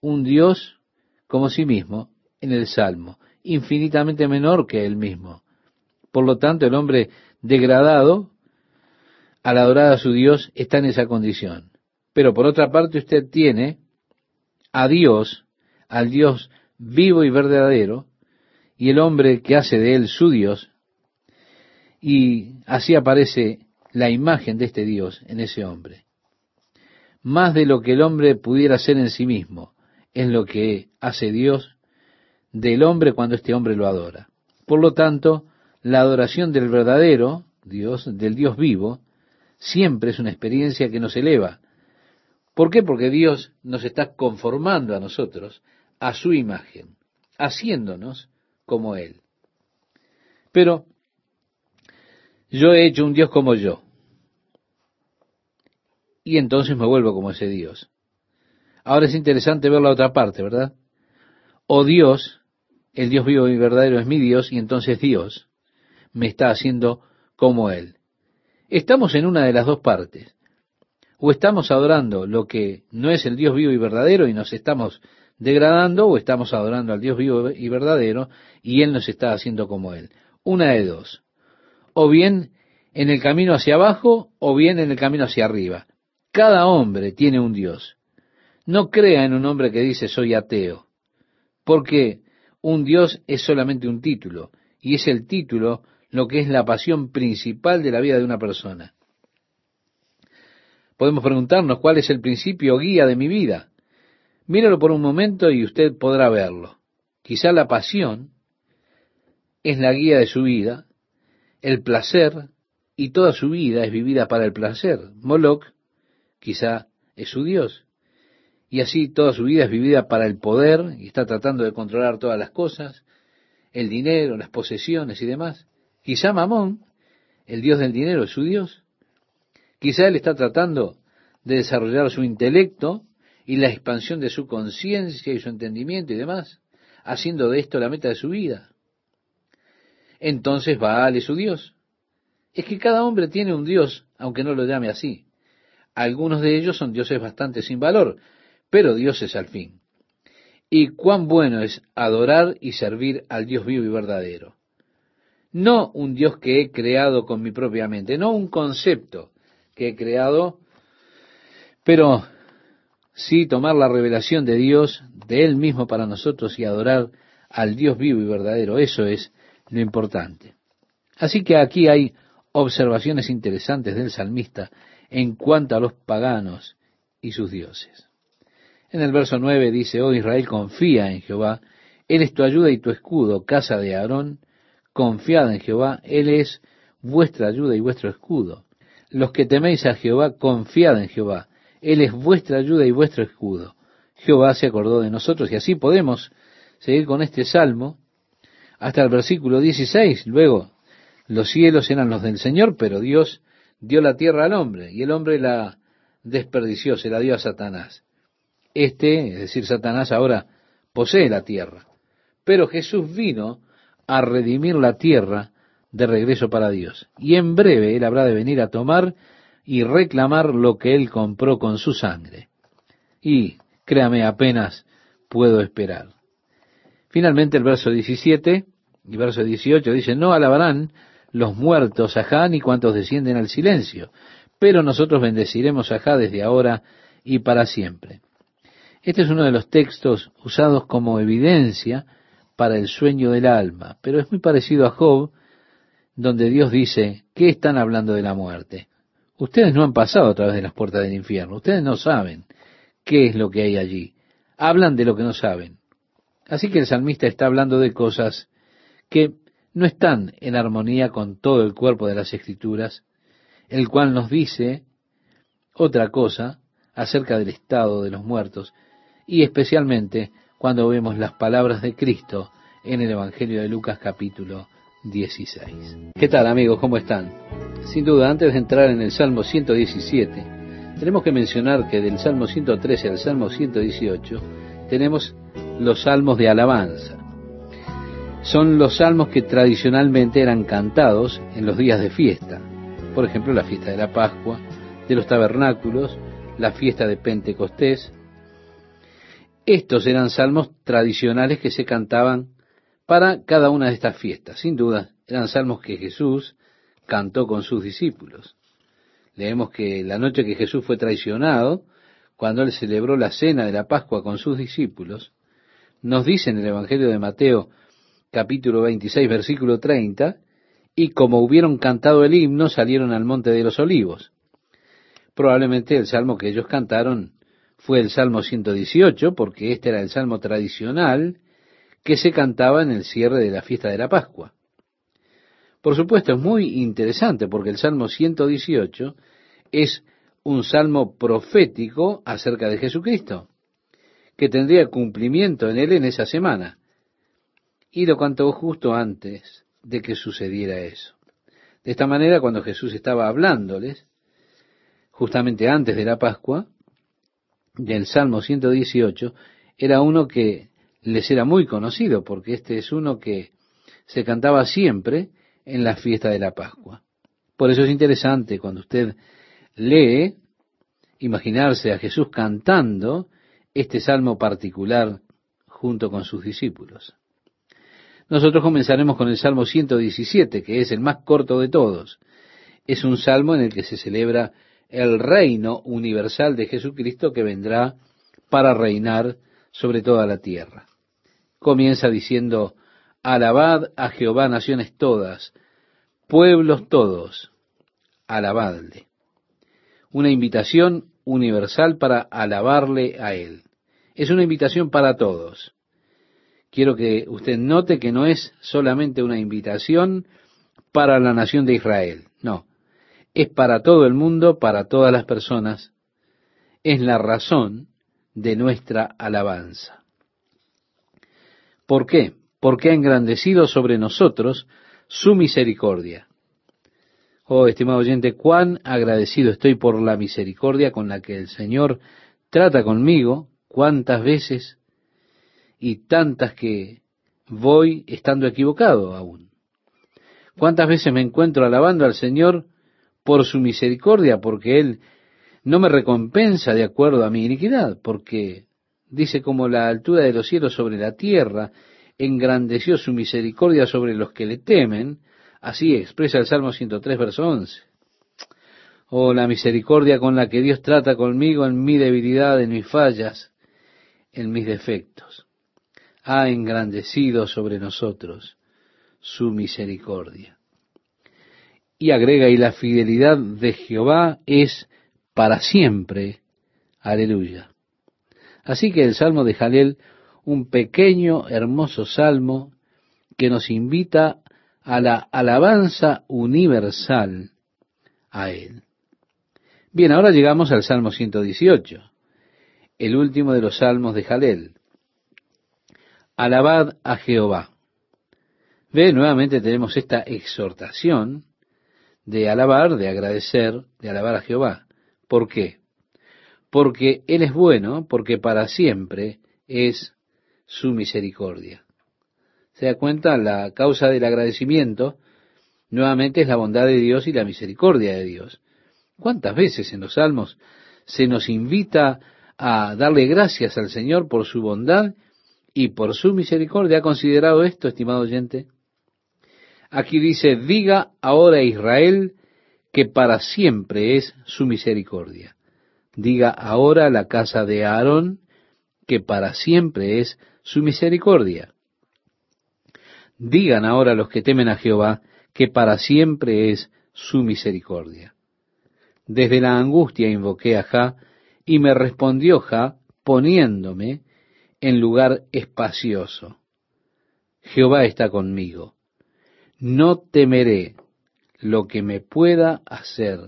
un Dios como sí mismo en el Salmo, infinitamente menor que él mismo. Por lo tanto, el hombre degradado, al adorar a su Dios, está en esa condición. Pero por otra parte, usted tiene a Dios, al Dios vivo y verdadero, y el hombre que hace de él su Dios, y así aparece la imagen de este Dios en ese hombre. Más de lo que el hombre pudiera ser en sí mismo, es lo que hace Dios del hombre cuando este hombre lo adora. Por lo tanto, la adoración del verdadero Dios, del Dios vivo, siempre es una experiencia que nos eleva. ¿Por qué? Porque Dios nos está conformando a nosotros a su imagen, haciéndonos como Él. Pero yo he hecho un Dios como yo. Y entonces me vuelvo como ese Dios. Ahora es interesante ver la otra parte, ¿verdad? O Dios, el Dios vivo y verdadero es mi Dios, y entonces Dios me está haciendo como Él. Estamos en una de las dos partes. O estamos adorando lo que no es el Dios vivo y verdadero y nos estamos degradando o estamos adorando al Dios vivo y verdadero y Él nos está haciendo como Él. Una de dos. O bien en el camino hacia abajo o bien en el camino hacia arriba. Cada hombre tiene un Dios. No crea en un hombre que dice soy ateo, porque un Dios es solamente un título, y es el título lo que es la pasión principal de la vida de una persona. Podemos preguntarnos cuál es el principio guía de mi vida. Míralo por un momento y usted podrá verlo. Quizá la pasión es la guía de su vida, el placer, y toda su vida es vivida para el placer. Moloch quizá es su Dios. Y así toda su vida es vivida para el poder y está tratando de controlar todas las cosas, el dinero, las posesiones y demás. Quizá Mamón, el Dios del dinero, es su Dios. Quizá él está tratando de desarrollar su intelecto y la expansión de su conciencia y su entendimiento y demás, haciendo de esto la meta de su vida. Entonces Baal es su Dios. Es que cada hombre tiene un Dios, aunque no lo llame así. Algunos de ellos son dioses bastante sin valor, pero dioses al fin. Y cuán bueno es adorar y servir al Dios vivo y verdadero. No un Dios que he creado con mi propia mente, no un concepto que he creado, pero sí tomar la revelación de Dios, de Él mismo para nosotros y adorar al Dios vivo y verdadero. Eso es lo importante. Así que aquí hay observaciones interesantes del salmista en cuanto a los paganos y sus dioses. En el verso 9 dice, oh Israel, confía en Jehová, Él es tu ayuda y tu escudo, casa de Aarón, confiad en Jehová, Él es vuestra ayuda y vuestro escudo. Los que teméis a Jehová, confiad en Jehová, Él es vuestra ayuda y vuestro escudo. Jehová se acordó de nosotros y así podemos seguir con este salmo hasta el versículo 16. Luego, los cielos eran los del Señor, pero Dios dio la tierra al hombre y el hombre la desperdició, se la dio a Satanás. Este, es decir, Satanás ahora posee la tierra. Pero Jesús vino a redimir la tierra de regreso para Dios. Y en breve Él habrá de venir a tomar y reclamar lo que Él compró con su sangre. Y, créame, apenas puedo esperar. Finalmente el verso 17 y verso 18 dice, no alabarán los muertos a Jah y cuantos descienden al silencio, pero nosotros bendeciremos a desde ahora y para siempre. Este es uno de los textos usados como evidencia para el sueño del alma, pero es muy parecido a Job, donde Dios dice, ¿qué están hablando de la muerte? Ustedes no han pasado a través de las puertas del infierno, ustedes no saben qué es lo que hay allí, hablan de lo que no saben. Así que el salmista está hablando de cosas que no están en armonía con todo el cuerpo de las escrituras, el cual nos dice otra cosa acerca del estado de los muertos, y especialmente cuando vemos las palabras de Cristo en el Evangelio de Lucas capítulo 16. ¿Qué tal amigos? ¿Cómo están? Sin duda, antes de entrar en el Salmo 117, tenemos que mencionar que del Salmo 113 al Salmo 118 tenemos los salmos de alabanza son los salmos que tradicionalmente eran cantados en los días de fiesta. Por ejemplo, la fiesta de la Pascua, de los tabernáculos, la fiesta de Pentecostés. Estos eran salmos tradicionales que se cantaban para cada una de estas fiestas. Sin duda, eran salmos que Jesús cantó con sus discípulos. Leemos que la noche que Jesús fue traicionado, cuando él celebró la cena de la Pascua con sus discípulos, nos dice en el Evangelio de Mateo capítulo 26, versículo 30, y como hubieron cantado el himno, salieron al monte de los olivos. Probablemente el salmo que ellos cantaron fue el Salmo 118, porque este era el salmo tradicional que se cantaba en el cierre de la fiesta de la Pascua. Por supuesto, es muy interesante porque el Salmo 118 es un salmo profético acerca de Jesucristo, que tendría cumplimiento en él en esa semana y lo cantó justo antes de que sucediera eso. De esta manera, cuando Jesús estaba hablándoles, justamente antes de la Pascua, del Salmo 118, era uno que les era muy conocido, porque este es uno que se cantaba siempre en la fiesta de la Pascua. Por eso es interesante cuando usted lee, imaginarse a Jesús cantando este salmo particular junto con sus discípulos. Nosotros comenzaremos con el Salmo 117, que es el más corto de todos. Es un salmo en el que se celebra el reino universal de Jesucristo que vendrá para reinar sobre toda la tierra. Comienza diciendo, Alabad a Jehová naciones todas, pueblos todos, alabadle. Una invitación universal para alabarle a Él. Es una invitación para todos. Quiero que usted note que no es solamente una invitación para la nación de Israel, no, es para todo el mundo, para todas las personas, es la razón de nuestra alabanza. ¿Por qué? Porque ha engrandecido sobre nosotros su misericordia. Oh, estimado oyente, cuán agradecido estoy por la misericordia con la que el Señor trata conmigo, cuántas veces y tantas que voy estando equivocado aún. Cuántas veces me encuentro alabando al Señor por su misericordia, porque Él no me recompensa de acuerdo a mi iniquidad, porque dice como la altura de los cielos sobre la tierra, engrandeció su misericordia sobre los que le temen, así expresa el Salmo 103, verso 11. Oh, la misericordia con la que Dios trata conmigo en mi debilidad, en mis fallas, en mis defectos. Ha engrandecido sobre nosotros su misericordia. Y agrega, y la fidelidad de Jehová es para siempre. Aleluya. Así que el Salmo de Jalel, un pequeño, hermoso salmo que nos invita a la alabanza universal a Él. Bien, ahora llegamos al Salmo 118, el último de los salmos de Jalel. Alabad a Jehová. Ve, nuevamente tenemos esta exhortación de alabar, de agradecer, de alabar a Jehová. ¿Por qué? Porque Él es bueno, porque para siempre es su misericordia. ¿Se da cuenta? La causa del agradecimiento nuevamente es la bondad de Dios y la misericordia de Dios. ¿Cuántas veces en los salmos se nos invita a darle gracias al Señor por su bondad y por su misericordia? ¿Ha considerado esto, estimado oyente? Aquí dice, diga ahora Israel, que para siempre es su misericordia. Diga ahora la casa de Aarón, que para siempre es su misericordia. Digan ahora los que temen a Jehová, que para siempre es su misericordia. Desde la angustia invoqué a Ja, y me respondió Ja, poniéndome en lugar espacioso. Jehová está conmigo. No temeré lo que me pueda hacer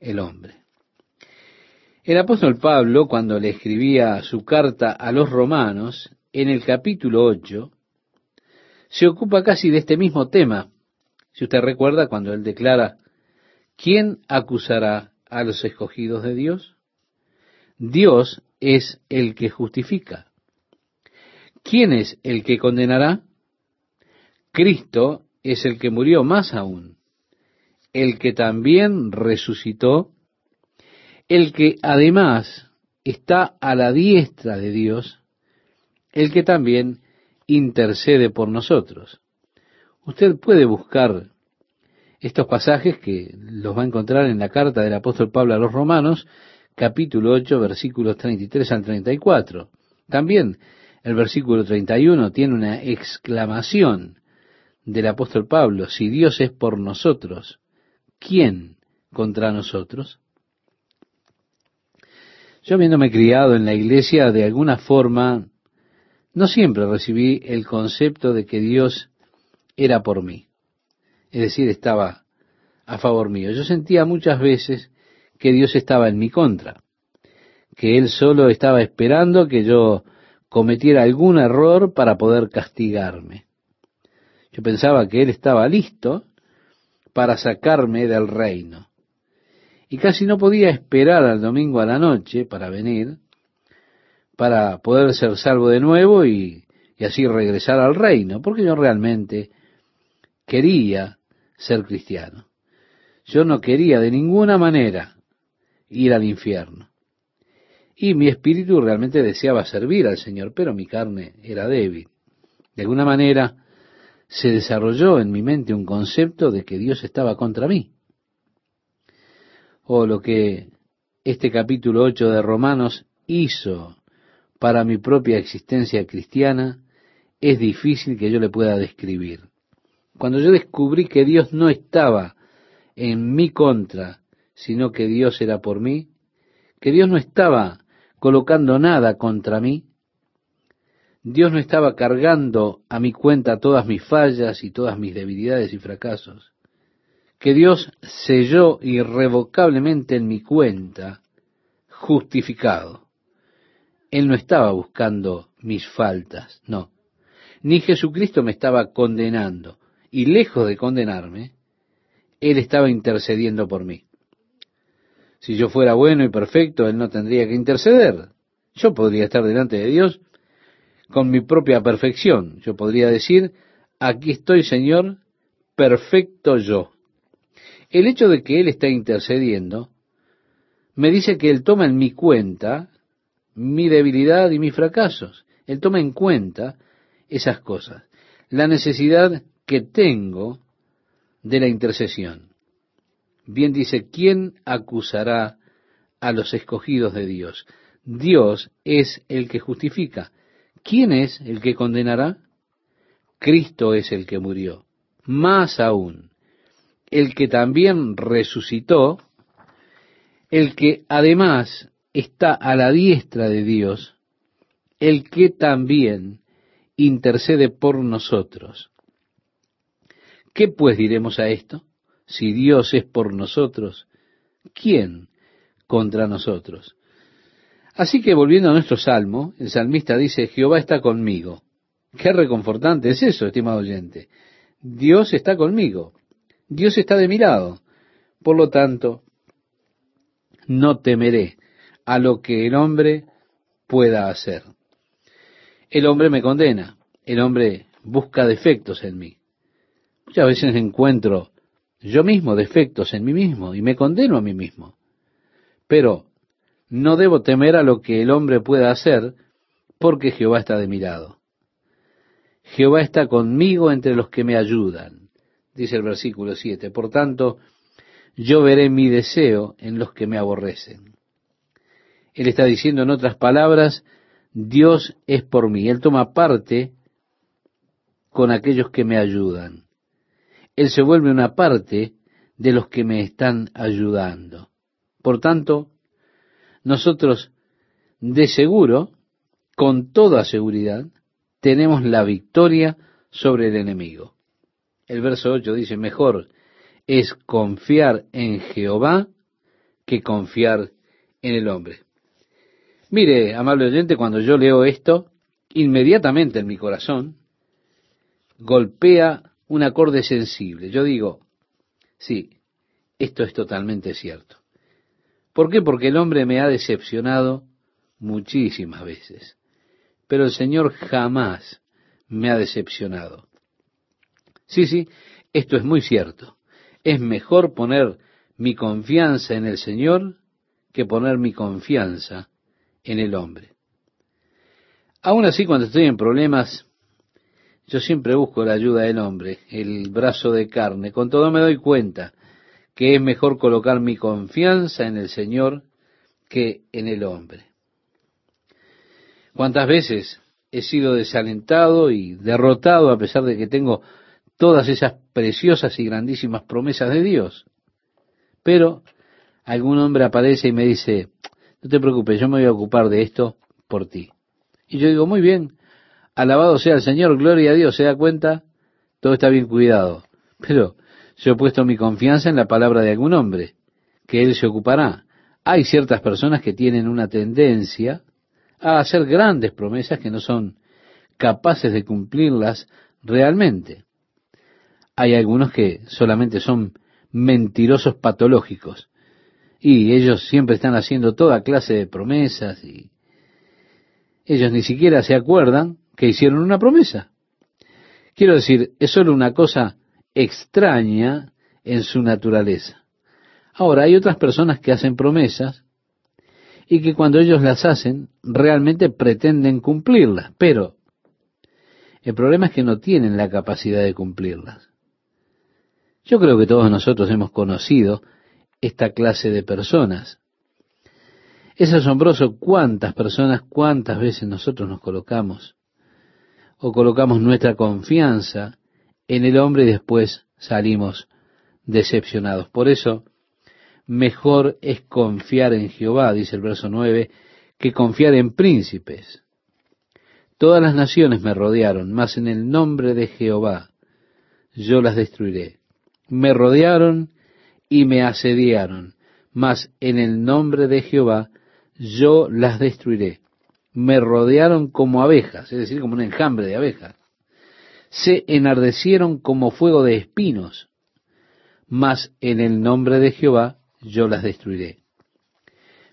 el hombre. El apóstol Pablo, cuando le escribía su carta a los romanos, en el capítulo 8, se ocupa casi de este mismo tema. Si usted recuerda cuando él declara, ¿quién acusará a los escogidos de Dios? Dios es el que justifica. ¿Quién es el que condenará? Cristo es el que murió más aún el que también resucitó, el que además está a la diestra de Dios, el que también intercede por nosotros. Usted puede buscar estos pasajes que los va a encontrar en la carta del apóstol Pablo a los Romanos, capítulo 8, versículos 33 al 34. También el versículo 31 tiene una exclamación del apóstol Pablo, si Dios es por nosotros, ¿quién contra nosotros? Yo habiéndome criado en la iglesia, de alguna forma, no siempre recibí el concepto de que Dios era por mí. Es decir, estaba a favor mío. Yo sentía muchas veces que Dios estaba en mi contra, que Él solo estaba esperando que yo cometiera algún error para poder castigarme. Yo pensaba que Él estaba listo para sacarme del reino. Y casi no podía esperar al domingo a la noche para venir, para poder ser salvo de nuevo y, y así regresar al reino, porque yo realmente quería ser cristiano. Yo no quería de ninguna manera ir al infierno. y mi espíritu realmente deseaba servir al Señor, pero mi carne era débil. De alguna manera se desarrolló en mi mente un concepto de que Dios estaba contra mí. O lo que este capítulo 8 de Romanos hizo para mi propia existencia cristiana es difícil que yo le pueda describir. Cuando yo descubrí que Dios no estaba en mi contra, sino que Dios era por mí, que Dios no estaba colocando nada contra mí, Dios no estaba cargando a mi cuenta todas mis fallas y todas mis debilidades y fracasos, que Dios selló irrevocablemente en mi cuenta, justificado. Él no estaba buscando mis faltas, no. Ni Jesucristo me estaba condenando. Y lejos de condenarme, Él estaba intercediendo por mí. Si yo fuera bueno y perfecto, Él no tendría que interceder. Yo podría estar delante de Dios con mi propia perfección. Yo podría decir, aquí estoy, Señor, perfecto yo. El hecho de que Él está intercediendo me dice que Él toma en mi cuenta mi debilidad y mis fracasos. Él toma en cuenta esas cosas. La necesidad que tengo de la intercesión. Bien dice, ¿quién acusará a los escogidos de Dios? Dios es el que justifica. ¿Quién es el que condenará? Cristo es el que murió. Más aún, el que también resucitó, el que además está a la diestra de Dios, el que también intercede por nosotros. ¿Qué pues diremos a esto? Si Dios es por nosotros, ¿quién contra nosotros? Así que volviendo a nuestro salmo, el salmista dice, Jehová está conmigo. Qué reconfortante es eso, estimado oyente. Dios está conmigo. Dios está de mi lado. Por lo tanto, no temeré a lo que el hombre pueda hacer. El hombre me condena, el hombre busca defectos en mí. Muchas veces encuentro yo mismo defectos en mí mismo y me condeno a mí mismo. Pero no debo temer a lo que el hombre pueda hacer porque Jehová está de mi lado. Jehová está conmigo entre los que me ayudan, dice el versículo 7. Por tanto, yo veré mi deseo en los que me aborrecen. Él está diciendo en otras palabras, Dios es por mí. Él toma parte con aquellos que me ayudan. Él se vuelve una parte de los que me están ayudando. Por tanto, nosotros de seguro, con toda seguridad, tenemos la victoria sobre el enemigo. El verso 8 dice, mejor es confiar en Jehová que confiar en el hombre. Mire, amable oyente, cuando yo leo esto, inmediatamente en mi corazón golpea un acorde sensible. Yo digo, sí, esto es totalmente cierto. ¿Por qué? Porque el hombre me ha decepcionado muchísimas veces, pero el Señor jamás me ha decepcionado. Sí, sí, esto es muy cierto. Es mejor poner mi confianza en el Señor que poner mi confianza en el hombre. Aún así, cuando estoy en problemas, yo siempre busco la ayuda del hombre, el brazo de carne. Con todo me doy cuenta que es mejor colocar mi confianza en el Señor que en el hombre. ¿Cuántas veces he sido desalentado y derrotado a pesar de que tengo todas esas preciosas y grandísimas promesas de Dios? Pero algún hombre aparece y me dice, no te preocupes, yo me voy a ocupar de esto por ti. Y yo digo, muy bien, alabado sea el Señor, gloria a Dios, se da cuenta, todo está bien cuidado. Pero yo he puesto mi confianza en la palabra de algún hombre, que Él se ocupará. Hay ciertas personas que tienen una tendencia a hacer grandes promesas que no son capaces de cumplirlas realmente. Hay algunos que solamente son mentirosos patológicos y ellos siempre están haciendo toda clase de promesas y ellos ni siquiera se acuerdan que hicieron una promesa. Quiero decir, es solo una cosa extraña en su naturaleza. Ahora, hay otras personas que hacen promesas y que cuando ellos las hacen realmente pretenden cumplirlas, pero el problema es que no tienen la capacidad de cumplirlas. Yo creo que todos nosotros hemos conocido esta clase de personas. Es asombroso cuántas personas, cuántas veces nosotros nos colocamos o colocamos nuestra confianza en el hombre y después salimos decepcionados. Por eso, mejor es confiar en Jehová, dice el verso 9, que confiar en príncipes. Todas las naciones me rodearon, mas en el nombre de Jehová yo las destruiré. Me rodearon y me asediaron, mas en el nombre de Jehová yo las destruiré. Me rodearon como abejas, es decir, como un enjambre de abejas. Se enardecieron como fuego de espinos, mas en el nombre de Jehová yo las destruiré.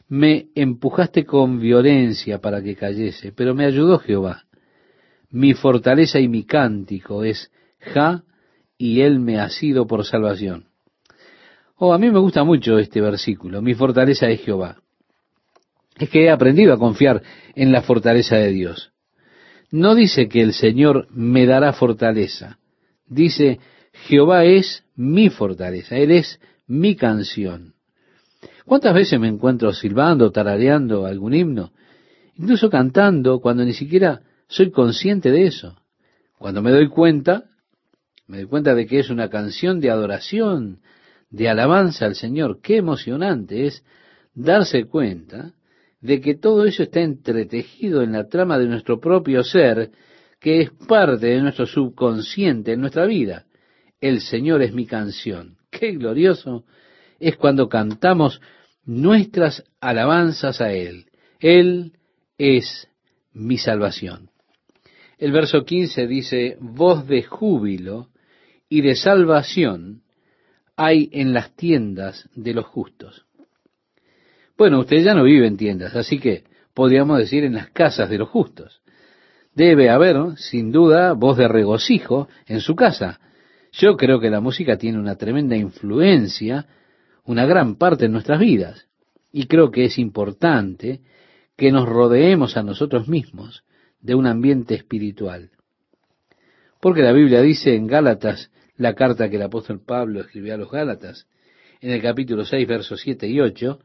Me empujaste con violencia para que cayese, pero me ayudó Jehová. Mi fortaleza y mi cántico es Ja, y él me ha sido por salvación. Oh, a mí me gusta mucho este versículo. Mi fortaleza es Jehová. Es que he aprendido a confiar en la fortaleza de Dios. No dice que el Señor me dará fortaleza. Dice, Jehová es mi fortaleza. Él es mi canción. ¿Cuántas veces me encuentro silbando, tarareando algún himno, incluso cantando, cuando ni siquiera soy consciente de eso? Cuando me doy cuenta, me doy cuenta de que es una canción de adoración, de alabanza al Señor. Qué emocionante es darse cuenta de que todo eso está entretejido en la trama de nuestro propio ser, que es parte de nuestro subconsciente en nuestra vida. El Señor es mi canción. Qué glorioso es cuando cantamos nuestras alabanzas a Él. Él es mi salvación. El verso 15 dice, voz de júbilo y de salvación hay en las tiendas de los justos. Bueno, usted ya no vive en tiendas, así que podríamos decir en las casas de los justos. Debe haber, sin duda, voz de regocijo en su casa. Yo creo que la música tiene una tremenda influencia una gran parte de nuestras vidas. Y creo que es importante que nos rodeemos a nosotros mismos de un ambiente espiritual. Porque la Biblia dice en Gálatas, la carta que el apóstol Pablo escribió a los Gálatas, en el capítulo 6, versos 7 y 8,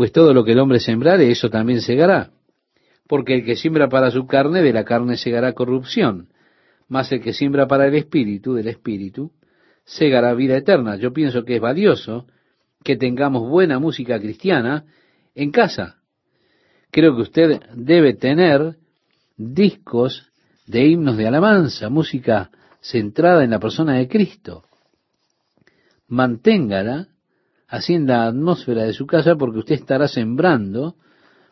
pues todo lo que el hombre sembrare, eso también segará. Porque el que siembra para su carne, de la carne segará corrupción, mas el que siembra para el espíritu, del espíritu, segará vida eterna. Yo pienso que es valioso que tengamos buena música cristiana en casa. Creo que usted debe tener discos de himnos de alabanza, música centrada en la persona de Cristo. Manténgala así en la atmósfera de su casa porque usted estará sembrando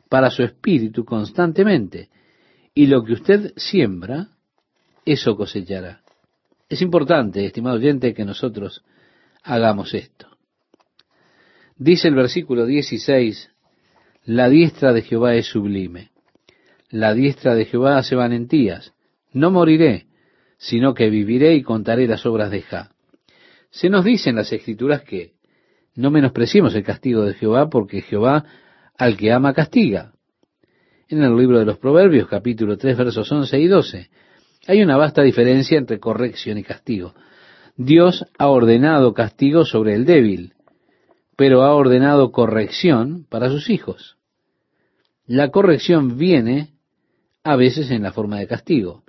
para su espíritu constantemente. Y lo que usted siembra, eso cosechará. Es importante, estimado oyente, que nosotros hagamos esto. Dice el versículo 16, la diestra de Jehová es sublime. La diestra de Jehová hace valentías. No moriré, sino que viviré y contaré las obras de Ja. Se nos dice en las escrituras que no menospreciemos el castigo de Jehová, porque Jehová al que ama castiga. En el libro de los Proverbios, capítulo 3, versos 11 y 12, hay una vasta diferencia entre corrección y castigo. Dios ha ordenado castigo sobre el débil, pero ha ordenado corrección para sus hijos. La corrección viene a veces en la forma de castigo.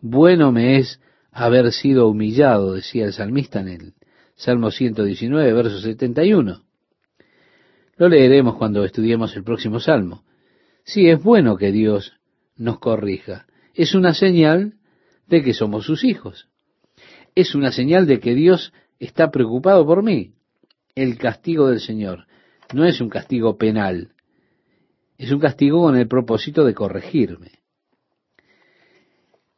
Bueno me es haber sido humillado, decía el salmista en el Salmo 119, verso 71. Lo leeremos cuando estudiemos el próximo salmo. Sí, es bueno que Dios nos corrija. Es una señal de que somos sus hijos. Es una señal de que Dios está preocupado por mí el castigo del Señor. No es un castigo penal, es un castigo con el propósito de corregirme.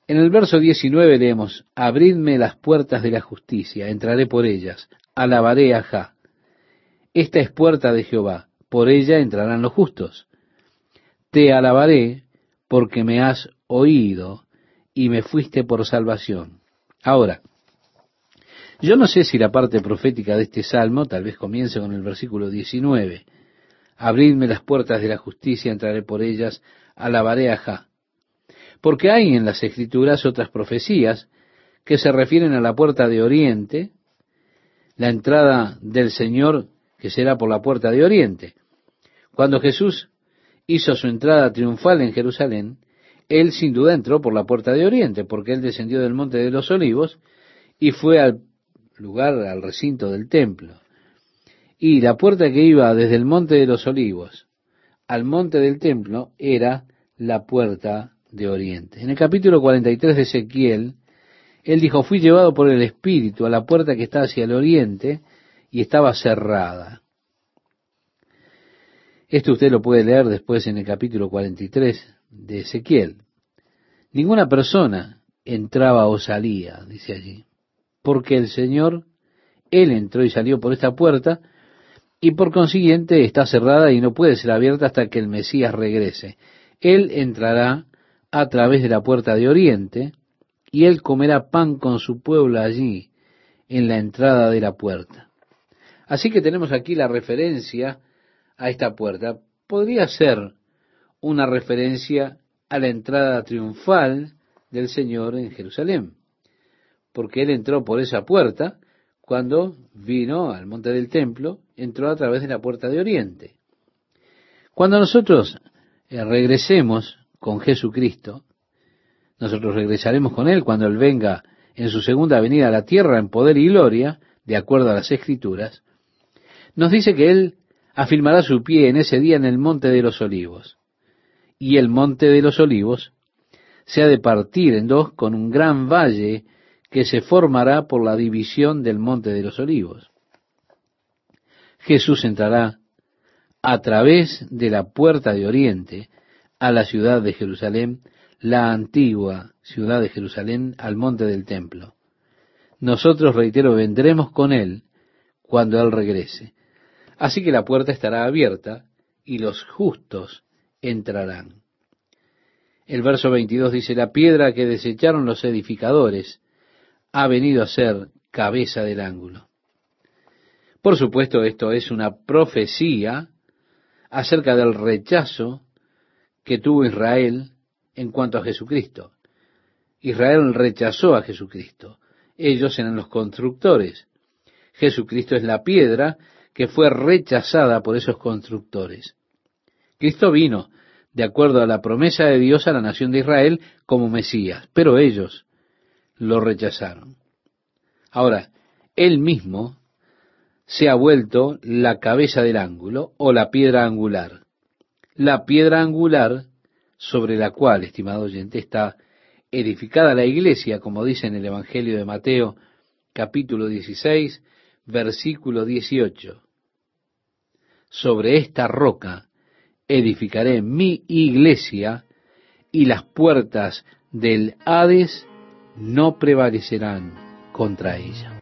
En el verso 19 leemos, Abridme las puertas de la justicia, entraré por ellas, alabaré a Ja. Esta es puerta de Jehová, por ella entrarán los justos. Te alabaré porque me has oído y me fuiste por salvación. Ahora, yo no sé si la parte profética de este salmo tal vez comience con el versículo 19. Abridme las puertas de la justicia, entraré por ellas, alabaré a Jah. Porque hay en las escrituras otras profecías que se refieren a la puerta de oriente, la entrada del Señor que será por la puerta de oriente. Cuando Jesús hizo su entrada triunfal en Jerusalén, él sin duda entró por la puerta de oriente, porque él descendió del monte de los olivos y fue al lugar, al recinto del templo. Y la puerta que iba desde el monte de los olivos al monte del templo era la puerta de oriente. En el capítulo 43 de Ezequiel, él dijo, fui llevado por el Espíritu a la puerta que está hacia el oriente y estaba cerrada. Esto usted lo puede leer después en el capítulo 43 de Ezequiel. Ninguna persona entraba o salía, dice allí, porque el Señor, Él entró y salió por esta puerta, y por consiguiente está cerrada y no puede ser abierta hasta que el Mesías regrese. Él entrará a través de la puerta de Oriente, y Él comerá pan con su pueblo allí, en la entrada de la puerta. Así que tenemos aquí la referencia a esta puerta. Podría ser una referencia a la entrada triunfal del Señor en Jerusalén, porque Él entró por esa puerta cuando vino al monte del templo, entró a través de la puerta de Oriente. Cuando nosotros eh, regresemos con Jesucristo, nosotros regresaremos con Él cuando Él venga en su segunda venida a la tierra en poder y gloria, de acuerdo a las Escrituras, nos dice que Él afirmará su pie en ese día en el monte de los olivos y el monte de los olivos se ha de partir en dos con un gran valle que se formará por la división del monte de los olivos. Jesús entrará a través de la puerta de oriente a la ciudad de Jerusalén, la antigua ciudad de Jerusalén, al monte del templo. Nosotros, reitero, vendremos con Él cuando Él regrese. Así que la puerta estará abierta y los justos entrarán. El verso 22 dice, la piedra que desecharon los edificadores ha venido a ser cabeza del ángulo. Por supuesto, esto es una profecía acerca del rechazo que tuvo Israel en cuanto a Jesucristo. Israel rechazó a Jesucristo. Ellos eran los constructores. Jesucristo es la piedra que fue rechazada por esos constructores. Cristo vino, de acuerdo a la promesa de Dios a la nación de Israel, como Mesías, pero ellos lo rechazaron. Ahora, Él mismo se ha vuelto la cabeza del ángulo o la piedra angular. La piedra angular sobre la cual, estimado oyente, está edificada la iglesia, como dice en el Evangelio de Mateo, capítulo 16, versículo 18. Sobre esta roca edificaré mi iglesia y las puertas del Hades no prevalecerán contra ella.